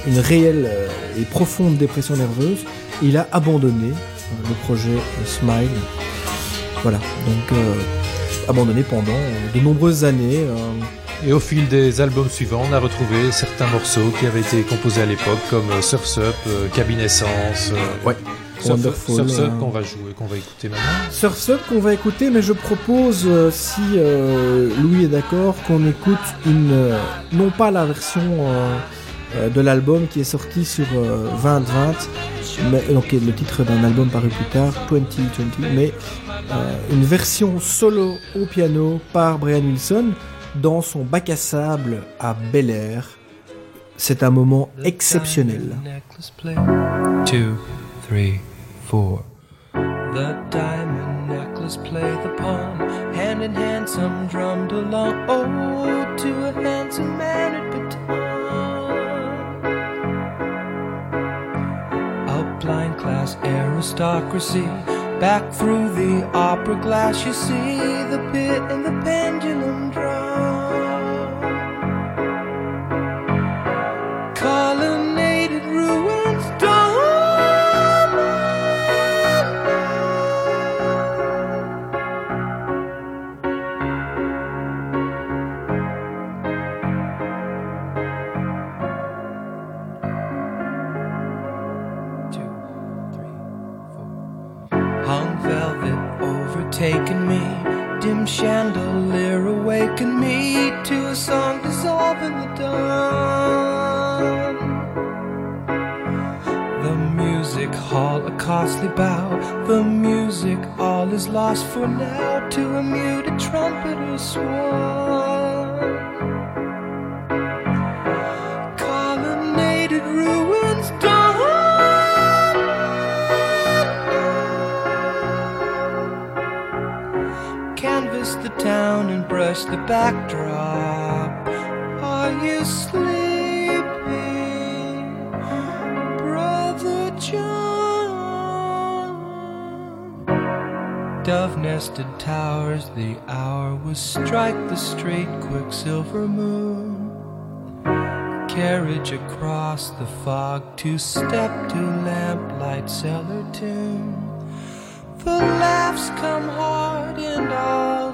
une réelle euh, et profonde dépression nerveuse. Il a abandonné euh, le projet euh, Smile. Voilà, donc euh, abandonné pendant de nombreuses années. Et au fil des albums suivants, on a retrouvé certains morceaux qui avaient été composés à l'époque, comme Surf's Up, euh, Cabin Essence. Ouais. Surf- Wonderful, Surf's Up euh, qu'on va jouer, qu'on va écouter maintenant. Surf's Up qu'on va écouter, mais je propose, euh, si euh, Louis est d'accord, qu'on écoute une, euh, non pas la version de l'album qui est sorti sur euh, 2020, mais, donc qui est le titre d'un album paru plus tard, 2020, mais euh, une version solo au piano par Brian Wilson dans son bac à sable à Bel Air. C'est un moment exceptionnel. Two, three, The diamond necklace play the palm. Hand in hand, some drummed along. Oh, to a handsome man at baton. A blind class aristocracy. Back through the opera glass, you see the pit and the pendulum drum. Chandelier awakened me to a song dissolve in the dawn. The music hall, a costly bow. The music all is lost for now to a muted trumpeter's swan. Colonnaded ruins dawn. Town and brush the backdrop. Are you sleeping, Brother John? Dove nested towers, the hour was strike the straight quicksilver moon. Carriage across the fog, two step to lamplight cellar tune. The laughs come hard and Auld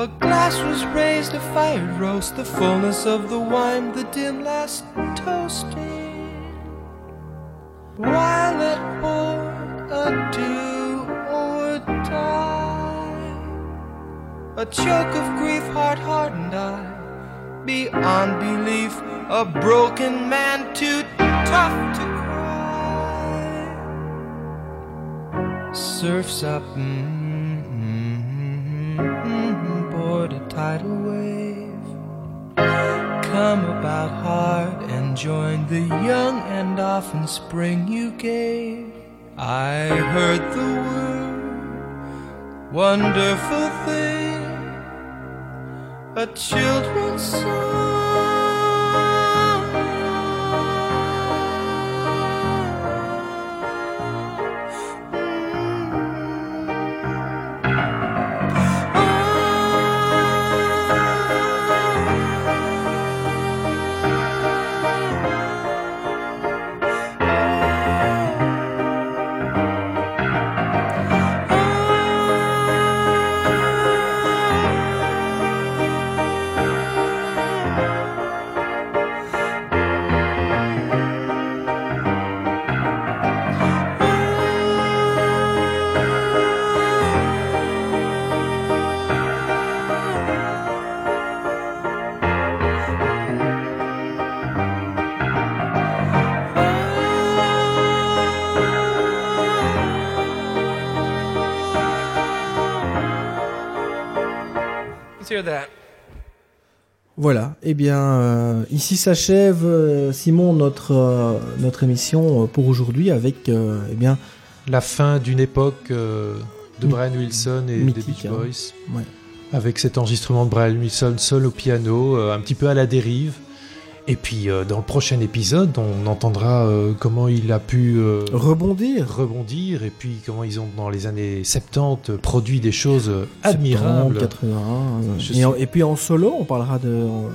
A glass was raised, a fire roast, the fullness of the wine, the dim last toasting. While at board, a do or die. A choke of grief, heart hardened I. Beyond belief, a broken man too tough to cry. Surfs up mm, tidal wave. Come about hard and join the young and often spring you gave. I heard the word, wonderful thing, a children's song. Eh bien, euh, ici s'achève, euh, Simon, notre, euh, notre émission pour aujourd'hui avec, eh bien... La fin d'une époque de Brian Wilson et mythique, des Beach hein. Boys. Ouais. Avec cet enregistrement de Brian Wilson seul au piano, un petit peu à la dérive. Et puis euh, dans le prochain épisode, on entendra euh, comment il a pu euh, Rebondir. rebondir et puis comment ils ont dans les années 70 produit des choses 70, admirables. 81. euh, Je et, suis- en- et puis en solo, on parlera de.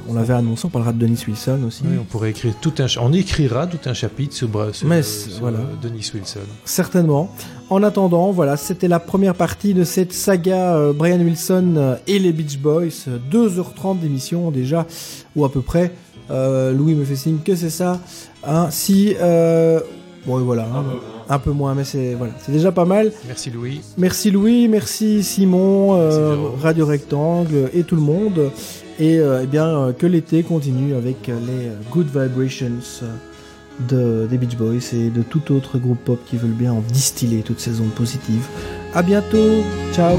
On l'avait annoncé, on parlera de Dennis Wilson aussi. Oui, on pourrait écrire tout un, on écrira tout un chapitre sur, sur, Mais sur, voilà. Dennis Wilson. Certainement. En attendant, voilà, c'était la première partie de cette saga Brian Wilson et les Beach Boys. Euh, 2h30 d'émission déjà, ou à peu près. Euh, Louis me fait signe que c'est ça. Hein, si, euh, bon, et voilà, hein, un peu moins, mais c'est voilà, c'est déjà pas mal. Merci Louis. Merci Louis, merci Simon, euh. Radio Rectangle et tout le monde. Et eh bien que l'été continue avec les Good Vibrations de, des Beach Boys et de tout autre groupe pop qui veulent bien en distiller toutes ces ondes positives. À bientôt, ciao.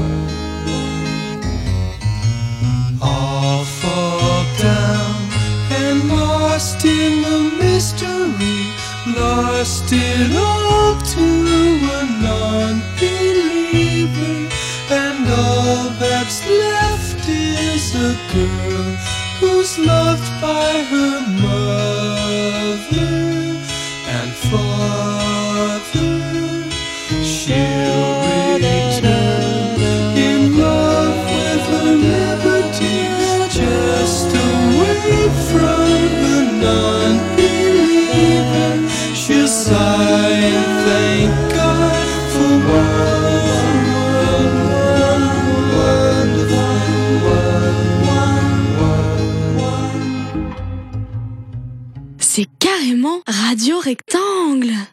Lost in the mystery, lost it all to a non-believer, and all that's left is a girl who's loved by her mother and father. Radio Rectangle